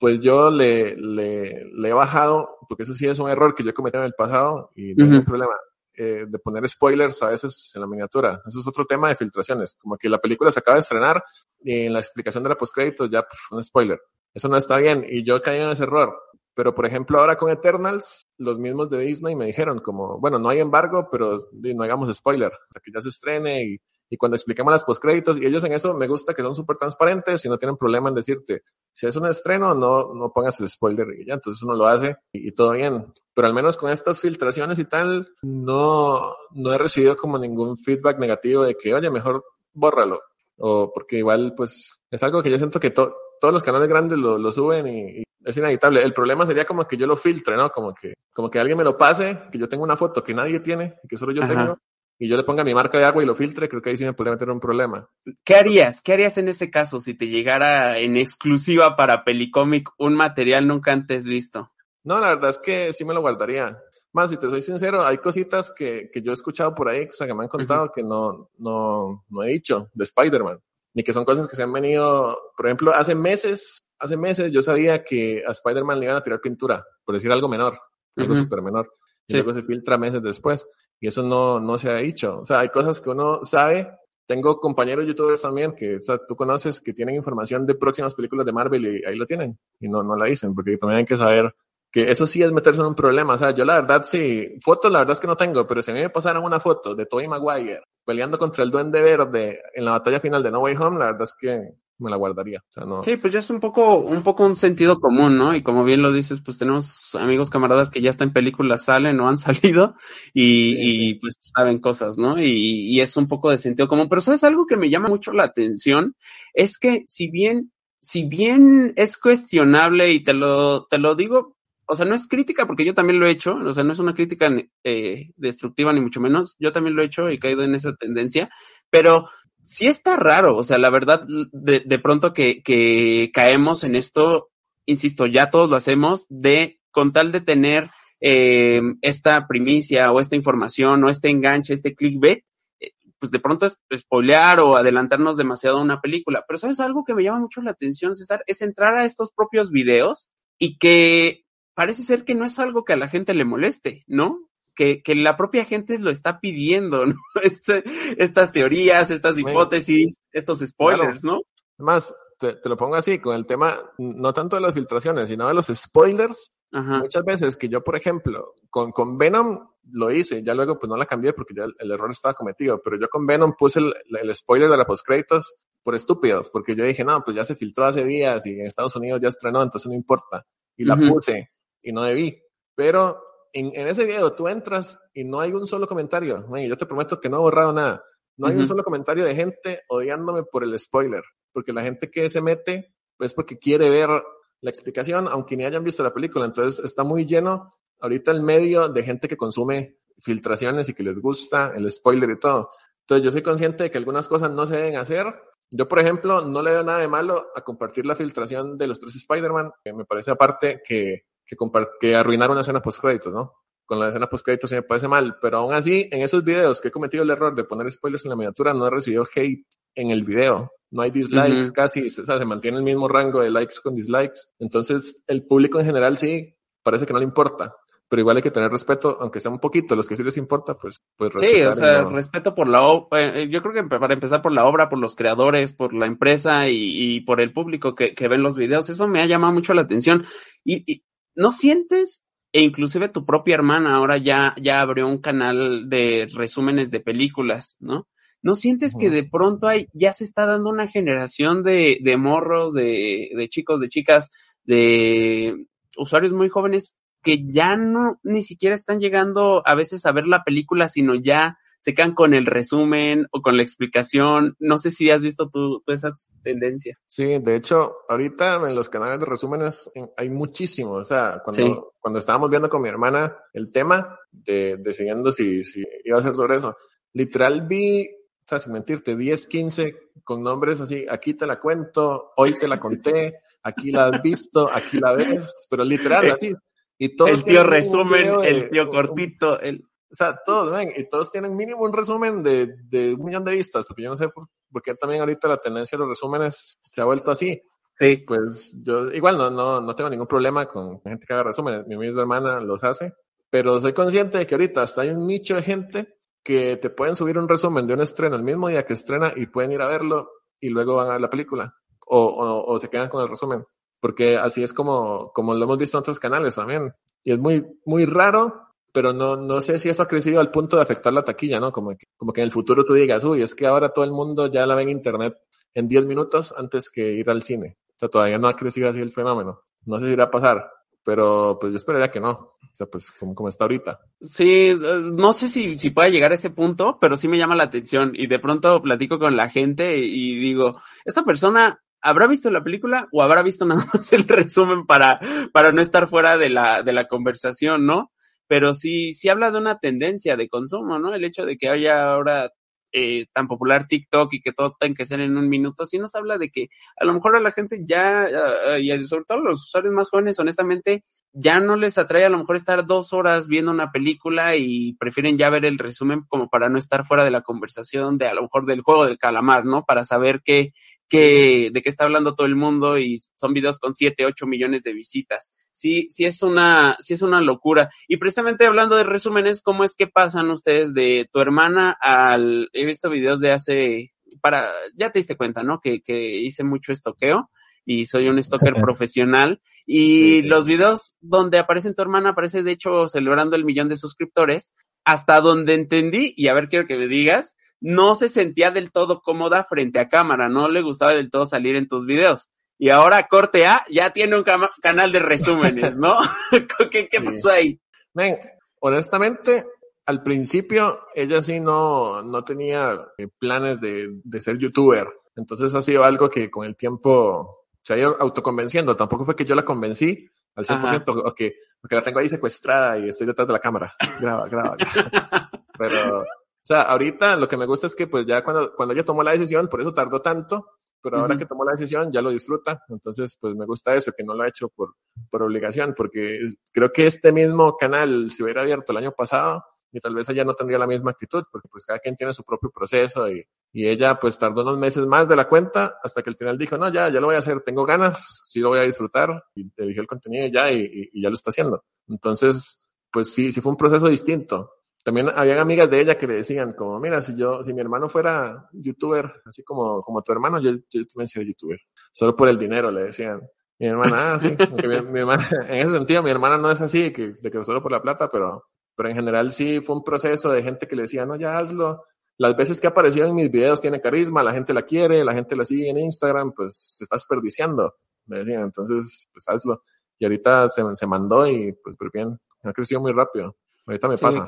pues yo le, le, le he bajado, porque eso sí es un error que yo cometí en el pasado y no hay Ujú. ningún problema, eh, de poner spoilers a veces en la miniatura. Eso es otro tema de filtraciones. Como que la película se acaba de estrenar y en la explicación de la postcréditos ya pf, un spoiler. Eso no está bien y yo caí en ese error. Pero por ejemplo ahora con Eternals, los mismos de Disney me dijeron como, bueno, no hay embargo, pero no hagamos spoiler hasta que ya se estrene y, y cuando expliquemos las postcréditos y ellos en eso me gusta que son súper transparentes y no tienen problema en decirte si es un estreno no no pongas el spoiler y ya entonces uno lo hace y, y todo bien pero al menos con estas filtraciones y tal no no he recibido como ningún feedback negativo de que oye mejor bórralo o porque igual pues es algo que yo siento que to- todos los canales grandes lo, lo suben y, y es inevitable. El problema sería como que yo lo filtre, ¿no? Como que, como que alguien me lo pase, que yo tenga una foto que nadie tiene, y que solo yo Ajá. tengo, y yo le ponga mi marca de agua y lo filtre, creo que ahí sí me podría meter un problema. ¿Qué harías? ¿Qué harías en ese caso si te llegara en exclusiva para Pelicomic un material nunca antes visto? No, la verdad es que sí me lo guardaría. Más, si te soy sincero, hay cositas que, que yo he escuchado por ahí, o sea, que me han contado que no, no, no he dicho de Spider-Man, ni que son cosas que se han venido, por ejemplo, hace meses, hace meses yo sabía que a Spider-Man le iban a tirar pintura, por decir algo menor, algo Ujú. súper menor, y Sí. luego se filtra meses después, y eso no, no se ha dicho. O sea, hay cosas que uno sabe. Tengo compañeros youtubers también que o sea, tú conoces que tienen información de próximas películas de Marvel y ahí lo tienen, y no, no la dicen, porque también hay que saber que eso sí es meterse en un problema. O sea, yo la verdad sí, fotos la verdad es que no tengo, pero si a mí me pasaran una foto de Tobey Maguire peleando contra el Duende Verde en la batalla final de No Way Home, la verdad es que me la guardaría. O sea, no. Sí, pues ya es un poco, un poco un sentido común, ¿no? Y como bien lo dices, pues tenemos amigos, camaradas que ya hasta en películas salen o han salido y, Sí. y pues saben cosas, ¿no? Y, y es un poco de sentido común. Pero sabes algo que me llama mucho la atención es que si bien, si bien es cuestionable y te lo, te lo digo, o sea, no es crítica porque yo también lo he hecho, o sea, no es una crítica eh, destructiva ni mucho menos, yo también lo he hecho y he caído en esa tendencia, pero sí está raro, o sea, la verdad, de, de pronto que, que caemos en esto, insisto, ya todos lo hacemos, de con tal de tener eh, esta primicia o esta información o este enganche, este clickbait, eh, pues de pronto es spoilear o adelantarnos demasiado a una película. Pero sabes algo que me llama mucho la atención, César, es entrar a estos propios videos y que parece ser que no es algo que a la gente le moleste, ¿no? Que, que la propia gente lo está pidiendo, ¿no? Este, estas teorías, estas Bueno. hipótesis, estos spoilers, ¿no? Más, te, te lo pongo así, con el tema, no tanto de las filtraciones, sino de los spoilers. Ajá. Muchas veces que yo, por ejemplo, con, con Venom lo hice, ya luego pues no la cambié porque ya el, el error estaba cometido, pero yo con Venom puse el, el spoiler de la postcréditos por estúpido, porque yo dije, no, pues ya se filtró hace días y en Estados Unidos ya estrenó, entonces no importa. Y la Ujú. puse y no debí. Pero en, en ese video tú entras y no hay un solo comentario. Man, yo te prometo que no he borrado nada. No hay un solo comentario de gente odiándome por el spoiler, porque la gente que se mete es porque quiere ver la explicación, aunque ni hayan visto la película. Entonces está muy lleno ahorita el medio de gente que consume filtraciones y que les gusta el spoiler y todo. Entonces yo soy consciente de que algunas cosas no se deben hacer. Yo, por ejemplo, no le veo nada de malo a compartir la filtración de los tres Spider-Man, me parece aparte que, que, que arruinar una escena post-créditos, ¿no? Con la escena post-créditos sí me parece mal, pero aún así, en esos videos que he cometido el error de poner spoilers en la miniatura, no he recibido hate en el video. No hay dislikes Ujú. casi, o sea, se mantiene el mismo rango de likes con dislikes. Entonces, el público en general sí parece que no le importa, pero igual hay que tener respeto, aunque sea un poquito, los que sí les importa, pues, pues Sí, o sea, no- respeto por la obra, yo creo que para empezar por la obra, por los creadores, por la empresa y, y por el público que, que ven los videos, eso me ha llamado mucho la atención. Y, y ¿no sientes e inclusive tu propia hermana ahora ya, ya abrió un canal de resúmenes de películas, ¿no? ¿No sientes que de pronto hay, ya se está dando una generación de, de morros, de, de chicos, de chicas, de usuarios muy jóvenes que ya no ni siquiera están llegando a veces a ver la película, sino ya se quedan con el resumen o con la explicación. No sé si has visto tú, tú esa tendencia. Sí, de hecho, ahorita en los canales de resúmenes hay muchísimo. O sea, cuando, Sí. cuando estábamos viendo con mi hermana el tema, de, decidiendo si, si iba a ser sobre eso, literal vi, o sea, sin mentirte, 10, 15 con nombres así, aquí te la cuento, hoy te la conté, aquí la has visto, aquí la ves, pero literal, así. Y todos el tío resumen, de- el tío cortito, el... o sea, todos, ven, y todos tienen mínimo un resumen de, de un millón de vistas, porque yo no sé por, por qué también ahorita la tendencia de los resúmenes se ha vuelto así. Sí. Pues yo igual no, no, no tengo ningún problema con gente que haga resúmenes, mi misma hermana los hace, pero soy consciente de que ahorita hasta hay un nicho de gente que te pueden subir un resumen de un estreno el mismo día que estrena y pueden ir a verlo y luego van a ver la película o, o, o se quedan con el resumen, porque así es como, como lo hemos visto en otros canales también. Y es muy, muy raro, pero no, no sé si eso ha crecido al punto de afectar la taquilla, ¿no? Como que, como que en el futuro tú digas, uy, es que ahora todo el mundo ya la ve en internet en 10 minutos antes que ir al cine. O sea, todavía no ha crecido así el fenómeno. No sé si irá a pasar, pero pues yo esperaría que no. O sea, pues como, como está ahorita. Sí, no sé si, si pueda llegar a ese punto, pero sí me llama la atención y de pronto platico con la gente y digo, esta persona habrá visto la película o habrá visto nada más el resumen para, para no estar fuera de la, de la conversación, ¿no? Pero sí, sí habla de una tendencia de consumo, ¿no? El hecho de que haya ahora eh, tan popular TikTok y que todo tenga que ser en un minuto, sí nos habla de que a lo mejor a la gente ya, eh, y sobre todo a los usuarios más jóvenes, honestamente, ya no les atrae a lo mejor estar dos horas viendo una película y prefieren ya ver el resumen como para no estar fuera de la conversación de a lo mejor del juego del calamar, ¿no? Para saber qué, qué, de qué está hablando todo el mundo y son videos con siete, ocho millones de visitas. Sí, sí es una, sí es una locura. Y precisamente hablando de resúmenes, ¿cómo es que pasan ustedes de tu hermana al, he visto videos de hace, para, ya te diste cuenta, ¿no? Que, que hice mucho estoqueo y soy un stalker profesional. Y Sí. los videos donde aparece tu hermana, aparece de hecho celebrando el millón de suscriptores, hasta donde entendí, y a ver, quiero que me digas, no se sentía del todo cómoda frente a cámara, no le gustaba del todo salir en tus videos. Y ahora, corte A, ya tiene un canal de resúmenes, ¿no? ¿Qué, qué pasó ahí? Ven, honestamente, al principio ella sí no, no tenía eh, planes de, de ser youtuber. Entonces ha sido algo que con el tiempo se ha ido autoconvenciendo. Tampoco fue que yo la convencí al 100% o que, o que la tengo ahí secuestrada y estoy detrás de la cámara. Graba, graba. graba. Pero, o sea, ahorita lo que me gusta es que pues ya cuando, cuando ella tomó la decisión, por eso tardó tanto, pero ahora que tomó la decisión ya lo disfruta. Entonces, pues me gusta eso, que no lo ha hecho por, por obligación, porque es- creo que este mismo canal se hubiera abierto el año pasado y tal vez ella no tendría la misma actitud, porque pues cada quien tiene su propio proceso y, y ella pues tardó unos meses más de la cuenta hasta que al final dijo, no, ya, ya lo voy a hacer, tengo ganas, sí lo voy a disfrutar y eligió el contenido ya y, y- y ya lo está haciendo. Entonces, pues sí, sí fue un proceso distinto. También habían amigas de ella que le decían como, mira, si yo, si mi hermano fuera youtuber, así como, como tu hermano, yo, yo también sería youtuber. Solo por el dinero, le decían. Mi hermana, ah, sí. mi, mi hermana, en ese sentido, mi hermana no es así, que, de que solo por la plata, pero, pero en general sí fue un proceso de gente que le decía, no, ya hazlo. Las veces que apareció en mis videos tiene carisma, la gente la quiere, la gente la sigue en Instagram, pues se está desperdiciando. Me decían, entonces, pues hazlo. Y ahorita se, se mandó y pues, pero bien, ha crecido muy rápido. Ahorita me Sí, pasa.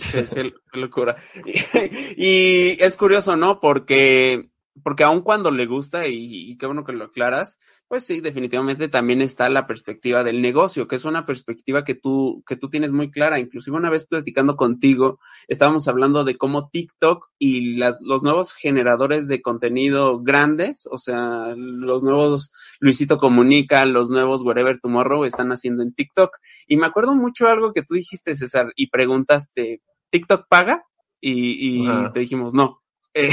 qué- locura. Y es curioso, ¿no? Porque, porque aun cuando le gusta, y, y qué bueno que lo aclaras, pues sí, definitivamente también está la perspectiva del negocio, que es una perspectiva que tú, que tú tienes muy clara. Inclusive una vez platicando contigo, estábamos hablando de cómo TikTok y las, los nuevos generadores de contenido grandes, o sea, los nuevos Luisito Comunica, los nuevos Wherever Tomorrow están haciendo en TikTok. Y me acuerdo mucho algo que tú dijiste, César, y preguntaste, ¿TikTok paga? Y, y te dijimos, no. Eh,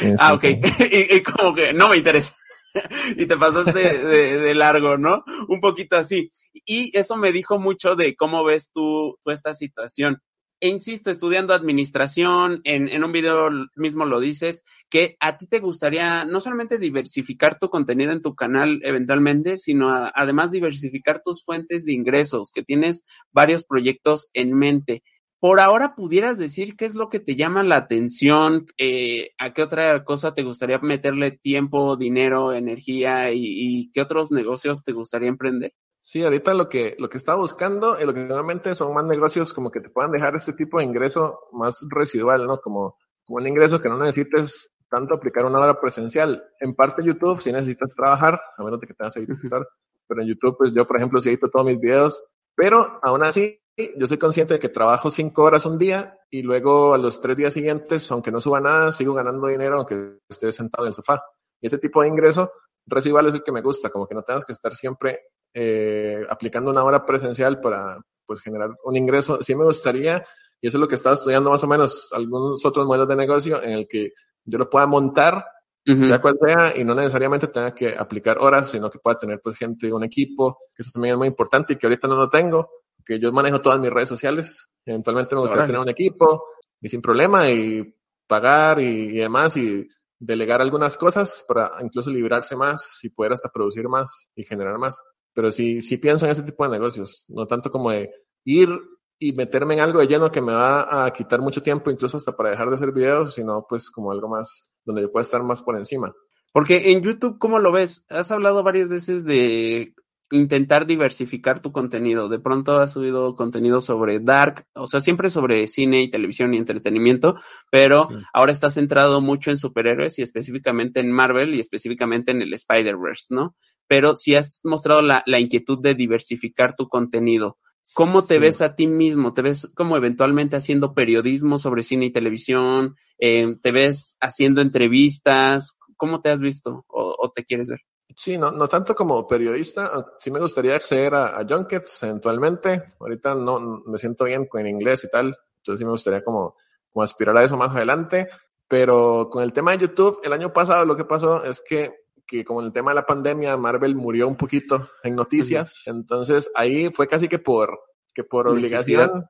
Sí, ah, ok. sí. y, y como que no me interesa. y te pasaste de, de largo, ¿no? Un poquito así. Y eso me dijo mucho de cómo ves tú, tú esta situación. e insisto, estudiando administración, en, en, un video mismo lo dices, que a ti te gustaría no solamente diversificar tu contenido en tu canal eventualmente, sino a, además diversificar tus fuentes de ingresos, que tienes varios proyectos en mente. Por ahora, ¿pudieras decir qué es lo que te llama la atención? Eh, ¿A qué otra cosa te gustaría meterle tiempo, dinero, energía y, y qué otros negocios te gustaría emprender? Sí, ahorita lo que, lo que estaba buscando, y lo que normalmente son más negocios como que te puedan dejar este tipo de ingreso más residual, ¿no? Como, como un ingreso que no necesites tanto aplicar una hora presencial. En parte YouTube, si necesitas trabajar, a menos de que tengas que editar, pero en YouTube, pues yo, por ejemplo, sí edito todos mis videos, pero aún así, yo soy consciente de que trabajo cinco horas un día y luego a los tres días siguientes, aunque no suba nada, sigo ganando dinero aunque esté sentado en el sofá. Y ese tipo de ingreso residual es el que me gusta, como que no tengas que estar siempre eh, aplicando una hora presencial para pues generar un ingreso. Sí me gustaría, y eso es lo que estaba estudiando más o menos, algunos otros modelos de negocio en el que yo lo pueda montar, sea cual sea, y no necesariamente tenga que aplicar horas, sino que pueda tener pues gente, un equipo, que eso también es muy importante y que ahorita no lo tengo, que yo manejo todas mis redes sociales. Eventualmente me gustaría tener un equipo y sin problema y pagar y, y demás y delegar algunas cosas para incluso librarse más y poder hasta producir más y generar más. Pero sí, sí pienso en ese tipo de negocios, no tanto como de ir y meterme en algo de lleno que me va a quitar mucho tiempo, incluso hasta para dejar de hacer videos, sino pues como algo más donde yo pueda estar más por encima. Porque en YouTube, ¿cómo lo ves? Has hablado varias veces de intentar diversificar tu contenido. De pronto has subido contenido sobre Dark, o sea, siempre sobre cine y televisión y entretenimiento, pero sí. ahora estás centrado mucho en superhéroes y específicamente en Marvel y específicamente en el Spider-Verse, ¿no? Pero si has mostrado la, la, inquietud de diversificar tu contenido. ¿Cómo te sí. ves a ti mismo? ¿Te ves como eventualmente haciendo periodismo sobre cine y televisión? Eh, ¿Te ves haciendo entrevistas? ¿Cómo te has visto o, o te quieres ver? Sí, no, no tanto como periodista, sí me gustaría acceder a, a junkets eventualmente. Ahorita no me siento bien con el inglés y tal, entonces sí me gustaría como, como aspirar a eso más adelante. Pero con el tema de YouTube, el año pasado lo que pasó es que, que como el tema de la pandemia, Marvel murió un poquito en noticias, uh -huh. entonces ahí fue casi que por, que por obligación,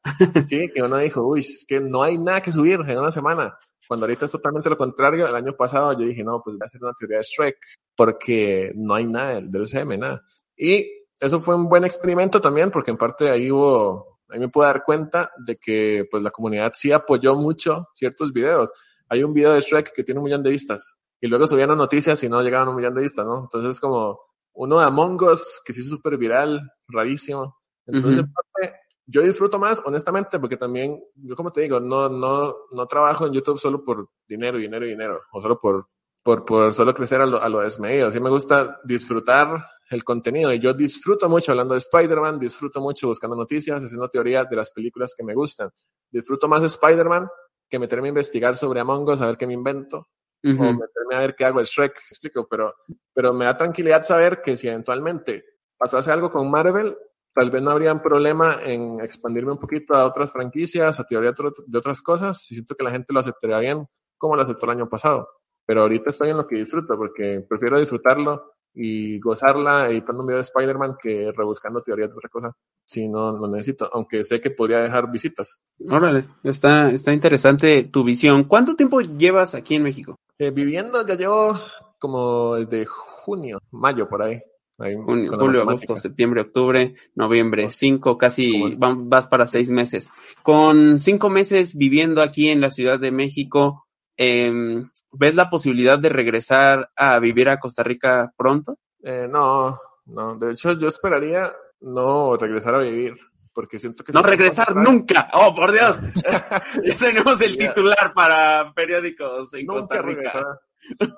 sí, que uno dijo, uy, es que no hay nada que subir en una semana. Cuando ahorita es totalmente lo contrario, el año pasado yo dije, no, pues voy a hacer una teoría de Shrek, porque no hay nada del UCM, nada. Y eso fue un buen experimento también, porque en parte ahí hubo, ahí me pude dar cuenta de que pues la comunidad sí apoyó mucho ciertos videos. Hay un video de Shrek que tiene un millón de vistas, y luego subían noticias y no llegaban a un millón de vistas, ¿no? Entonces es como uno de Among Us, que sí es súper viral, rarísimo. Entonces, uh -huh. en parte, yo disfruto más, honestamente, porque también, yo como te digo, no, no, no trabajo en YouTube solo por dinero, dinero, dinero, o solo por, por, por solo crecer a lo, a lo desmedido. Sí me gusta disfrutar el contenido y yo disfruto mucho hablando de Spider-Man, disfruto mucho buscando noticias, haciendo teoría de las películas que me gustan. Disfruto más de Spider-Man que meterme a investigar sobre Among Us, a ver qué me invento, uh -huh. o meterme a ver qué hago el Shrek, explico, pero, pero me da tranquilidad saber que si eventualmente pasase algo con Marvel, tal vez no habría problema en expandirme un poquito a otras franquicias, a teoría de otras cosas, y siento que la gente lo aceptaría bien, como lo aceptó el año pasado. Pero ahorita estoy en lo que disfruto, porque prefiero disfrutarlo y gozarla editando un video de Spider-Man que rebuscando teorías de otra cosa. Si no, no necesito, aunque sé que podría dejar visitas. Órale, está, está interesante tu visión. ¿Cuánto tiempo llevas aquí en México? Eh, viviendo ya llevo como desde junio, mayo por ahí. Ahí, Junio, julio, agosto, septiembre, octubre, noviembre, cinco, casi vas para seis meses. Con cinco meses viviendo aquí en la Ciudad de México, eh, ¿ves la posibilidad de regresar a vivir a Costa Rica pronto? Eh, no, no. De hecho, yo esperaría no regresar a vivir. Porque siento que... No regresar nunca. Oh, por Dios. ya tenemos el titular para periódicos en nunca Costa Rica. Regresar.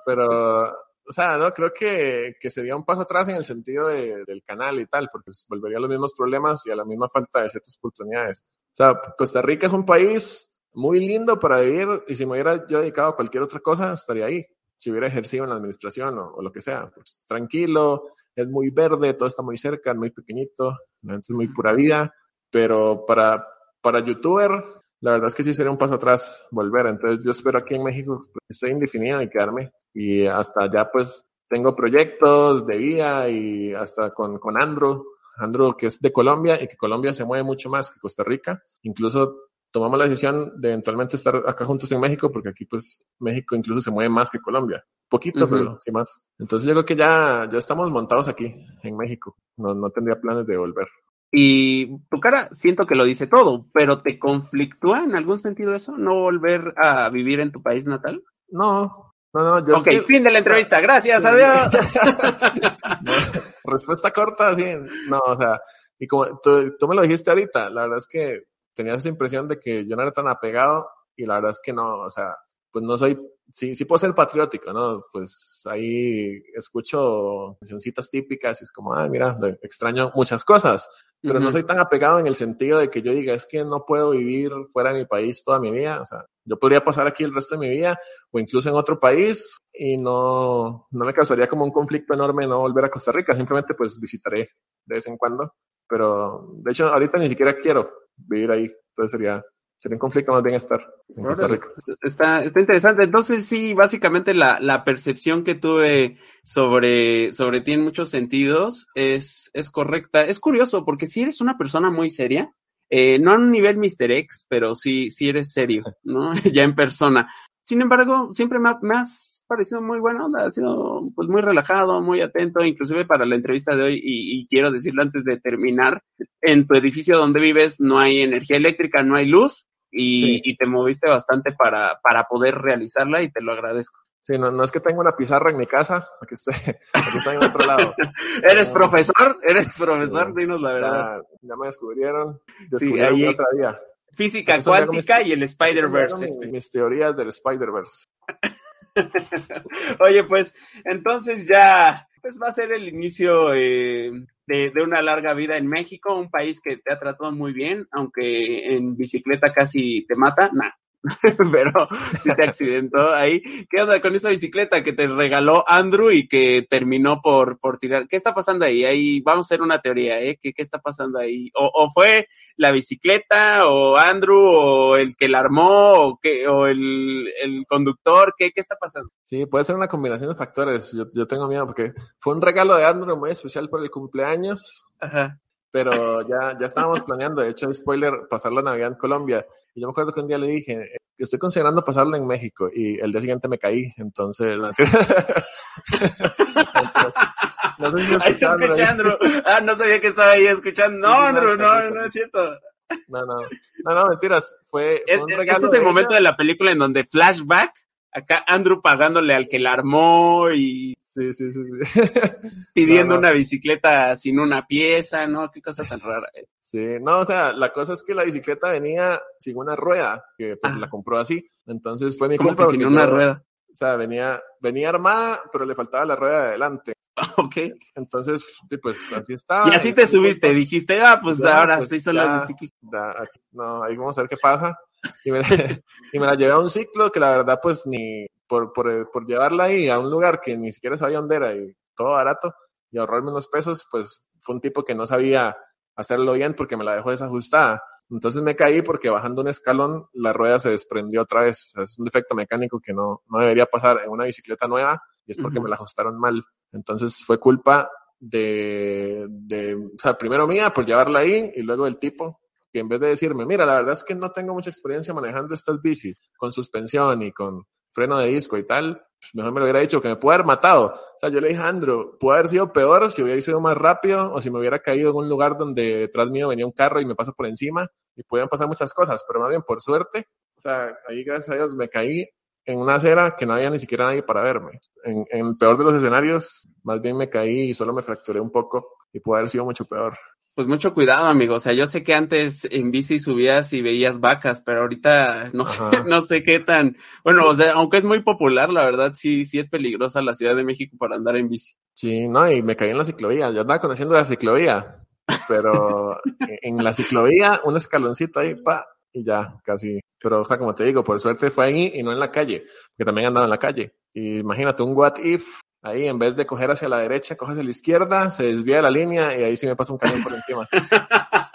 Pero o sea, no, creo que, que sería un paso atrás en el sentido de, del canal y tal, porque volvería a los mismos problemas y a la misma falta de ciertas oportunidades. O sea, Costa Rica es un país muy lindo para vivir y si me hubiera yo dedicado a cualquier otra cosa, estaría ahí. Si hubiera ejercido en la administración o, o lo que sea, pues tranquilo, es muy verde, todo está muy cerca, es muy pequeñito, la gente es muy pura vida, pero para, para youtuber, la verdad es que sí sería un paso atrás volver. Entonces yo espero aquí en México esté indefinido y quedarme y hasta allá pues tengo proyectos de vida y hasta con, con Andrew, Andrew que es de Colombia y que Colombia se mueve mucho más que Costa Rica, incluso tomamos la decisión de eventualmente estar acá juntos en México, porque aquí pues México incluso se mueve más que Colombia. Poquito, pero sí más. Entonces yo creo que ya, ya estamos montados aquí en México. No, no tendría planes de volver. Y tu cara siento que lo dice todo, pero ¿te conflictúa en algún sentido eso? ¿No volver a vivir en tu país natal? No, no, no. Yo es ok, que- fin de la entrevista. Gracias, Sí. adiós. No, respuesta corta, sí. No, o sea, y como tú, tú me lo dijiste ahorita, la verdad es que tenía esa impresión de que yo no era tan apegado y la verdad es que no, o sea, pues no soy, sí, sí puedo ser patriótico, ¿no? Pues ahí escucho cancioncitas típicas y es como, ah, mira, extraño muchas cosas, pero no soy tan apegado en el sentido de que yo diga, es que no puedo vivir fuera de mi país toda mi vida, o sea, yo podría pasar aquí el resto de mi vida o incluso en otro país y no, no me causaría como un conflicto enorme no volver a Costa Rica, simplemente pues visitaré de vez en cuando, pero de hecho ahorita ni siquiera quiero vivir ahí, entonces sería, sería un conflicto más bien estar en Costa Órale. Rica. Está, está interesante. Entonces, sí, básicamente la, la percepción que tuve sobre, sobre ti en muchos sentidos es, es correcta. Es curioso porque si eres una persona muy seria, eh, no a un nivel Mr. X, pero sí, sí eres serio, ¿no? ya en persona. Sin embargo, siempre me, ha- me has parecido muy buena onda, has sido pues muy relajado, muy atento, inclusive para la entrevista de hoy, y, y quiero decirlo antes de terminar, en tu edificio donde vives no hay energía eléctrica, no hay luz, y, Sí. y te moviste bastante para, para poder realizarla y te lo agradezco. Sí, no, no es que tenga una pizarra en mi casa, aquí estoy, aquí estoy en otro lado. ¿Eres profesor? ¿Eres profesor? Sí. Dinos la verdad. Ya, ya me descubrieron, Sí, descubrieron ahí- otra día. Física cuántica y el Spider-Verse. Mis, mis teorías del Spider-Verse. Oye, pues entonces ya pues va a ser el inicio eh, de, de una larga vida en México, un país que te ha tratado muy bien, aunque en bicicleta casi te mata, nah. Pero si te accidentó ahí. ¿Qué onda con esa bicicleta que te regaló Andrew y que terminó por, por tirar? ¿Qué está pasando ahí? Ahí vamos a hacer una teoría, ¿eh? ¿Qué, qué está pasando ahí? O, o fue la bicicleta, o Andrew, o el que la armó, o, qué, o el, el conductor? ¿Qué, ¿Qué está pasando? Sí, puede ser una combinación de factores. Yo, yo tengo miedo porque fue un regalo de Andrew muy especial por el cumpleaños, Ajá. pero ya, ya estábamos planeando, de hecho, spoiler, pasar la Navidad en Colombia. Y yo me acuerdo que un día le dije eh, que estoy considerando pasarla en México y el día siguiente me caí, entonces... no, sé si Ahí escuchando. Ah, no sabía que estaba ahí escuchando. No, Andrew, no, no, es cierto. No, no, no, no, mentiras. Fue, fue Es- un es- regalo Este es el momento de la película en donde flashback, acá Andrew pagándole al que la armó y Sí, sí, sí, sí. pidiendo No, no. una bicicleta sin una pieza, ¿no? Qué cosa tan rara. Sí, no, o sea, la cosa es que la bicicleta venía sin una rueda, que pues Ah. la compró así. Entonces fue mi Como culpa. que sin una yo- rueda. O sea, venía, venía armada, pero le faltaba la rueda de adelante. Ok. Entonces, sí, pues así estaba. Y así te mi subiste, culpa. dijiste, ah, pues Ya, ahora pues, se hizo ya, la bicicleta. da- aquí- no, ahí vamos a ver qué pasa. Y me, y me la llevé a un ciclo que la verdad, pues ni por, por, por llevarla ahí a un lugar que ni siquiera sabía dónde era y todo barato y ahorrarme unos pesos, pues fue un tipo que no sabía hacerlo bien porque me la dejó desajustada. Entonces me caí porque bajando un escalón la rueda se desprendió otra vez. O sea, es un defecto mecánico que no, no debería pasar en una bicicleta nueva y es porque me la ajustaron mal. Entonces fue culpa de, de, o sea, primero mía por llevarla ahí y luego del tipo que en vez de decirme, mira, la verdad es que no tengo mucha experiencia manejando estas bicis con suspensión y con freno de disco y tal, pues, mejor me lo hubiera dicho que me pudo haber matado. O sea, yo le dije Andrew, pudo haber sido peor si hubiera sido más rápido o si me hubiera caído en un lugar donde detrás mío venía un carro y me pasa por encima y pudieran pasar muchas cosas, pero más bien por suerte, o sea, ahí gracias a Dios me caí en una acera que no había ni siquiera nadie para verme. En, en el peor de los escenarios, más bien me caí y solo me fracturé un poco y pudo haber sido mucho peor. Pues mucho cuidado, amigo. O sea, yo sé que antes en bici subías y veías vacas, pero ahorita no sé, no sé qué tan. Bueno, o sea, aunque es muy popular, la verdad sí, sí es peligrosa la Ciudad de México para andar en bici. Sí, no, y me caí en la ciclovía. Yo andaba conociendo la ciclovía, pero en la ciclovía, un escaloncito ahí, pa, y ya, casi. Pero, o sea, como te digo, por suerte fue ahí y no en la calle, porque también andaba en la calle. Y imagínate un what if, ahí en vez de coger hacia la derecha, coges hacia la izquierda, se desvía la línea y ahí sí me pasa un camión por encima.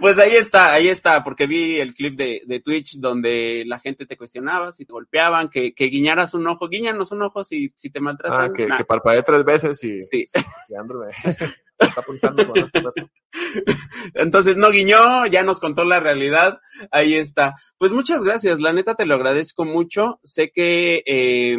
Pues ahí está, ahí está, porque vi el clip de, de Twitch donde la gente te cuestionaba, si te golpeaban, que, que guiñaras un ojo, guiñanos un ojo si, si te maltratan. Ah, que, Nah. que parpadeé tres veces y, Sí. y Andrew me- Está apuntando con. Entonces no guiñó, ya nos contó la realidad, ahí está. Pues muchas gracias, la neta te lo agradezco mucho. Sé que eh,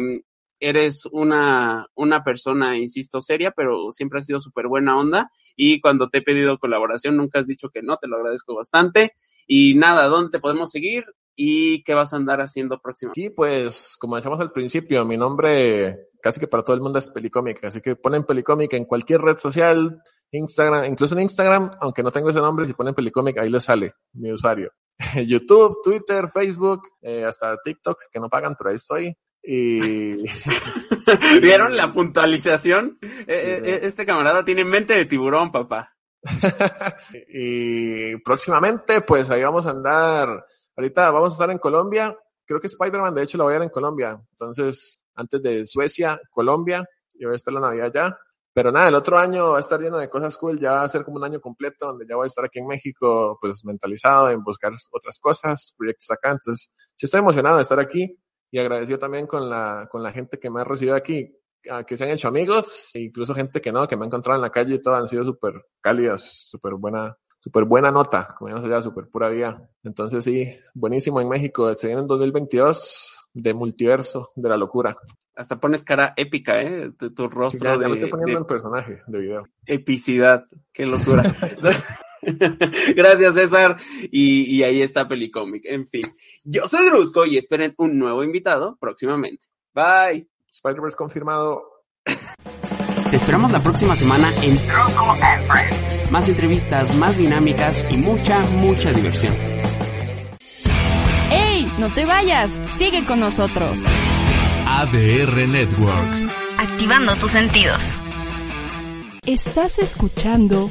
eres una, una persona, insisto, seria, pero siempre has sido súper buena onda. Y cuando te he pedido colaboración, nunca has dicho que no, te lo agradezco bastante. Y nada, ¿dónde te podemos seguir? ¿Y qué vas a andar haciendo próximamente? Y pues, como decíamos al principio, mi nombre casi que para todo el mundo es Pelicomic, así que ponen Pelicomic en cualquier red social, Instagram, incluso en Instagram, aunque no tengo ese nombre, si ponen Pelicomic, ahí les sale mi usuario. YouTube, Twitter, Facebook, eh, hasta TikTok, que no pagan, pero ahí estoy. Y ¿Vieron la puntualización? Eh, eh, Este camarada tiene mente de tiburón, papá. y próximamente, pues ahí vamos a andar. Ahorita vamos a estar en Colombia. Creo que Spider-Man, de hecho, lo voy a ver en Colombia. Entonces, antes de Suecia, Colombia, yo voy a estar la Navidad ya. Pero nada, el otro año va a estar lleno de cosas cool. Ya va a ser como un año completo donde ya voy a estar aquí en México, pues mentalizado en buscar otras cosas, proyectos acá. Entonces, sí estoy emocionado de estar aquí y agradecido también con la, con la gente que me ha recibido aquí, a que se han hecho amigos, e incluso gente que no, que me ha encontrado en la calle y todo, han sido súper cálidas, súper buena, súper buena nota, como ya allá, súper pura vida. Entonces sí, buenísimo en México, se viene en 2022 de multiverso, de la locura. Hasta pones cara épica, ¿eh? De tu rostro. Sí, ya, ya de, me estoy poniendo de el personaje de video. epicidad. Qué locura. Gracias, César. Y, y ahí está Pelicomic. En fin, yo soy Drusco y esperen un nuevo invitado próximamente. Bye. Spider-Verse confirmado. Te esperamos la próxima semana en Drusco and Friends. Más entrevistas, más dinámicas y mucha, mucha diversión. ¡Ey! No te vayas. Sigue con nosotros. ADR Networks. Activando tus sentidos. Estás escuchando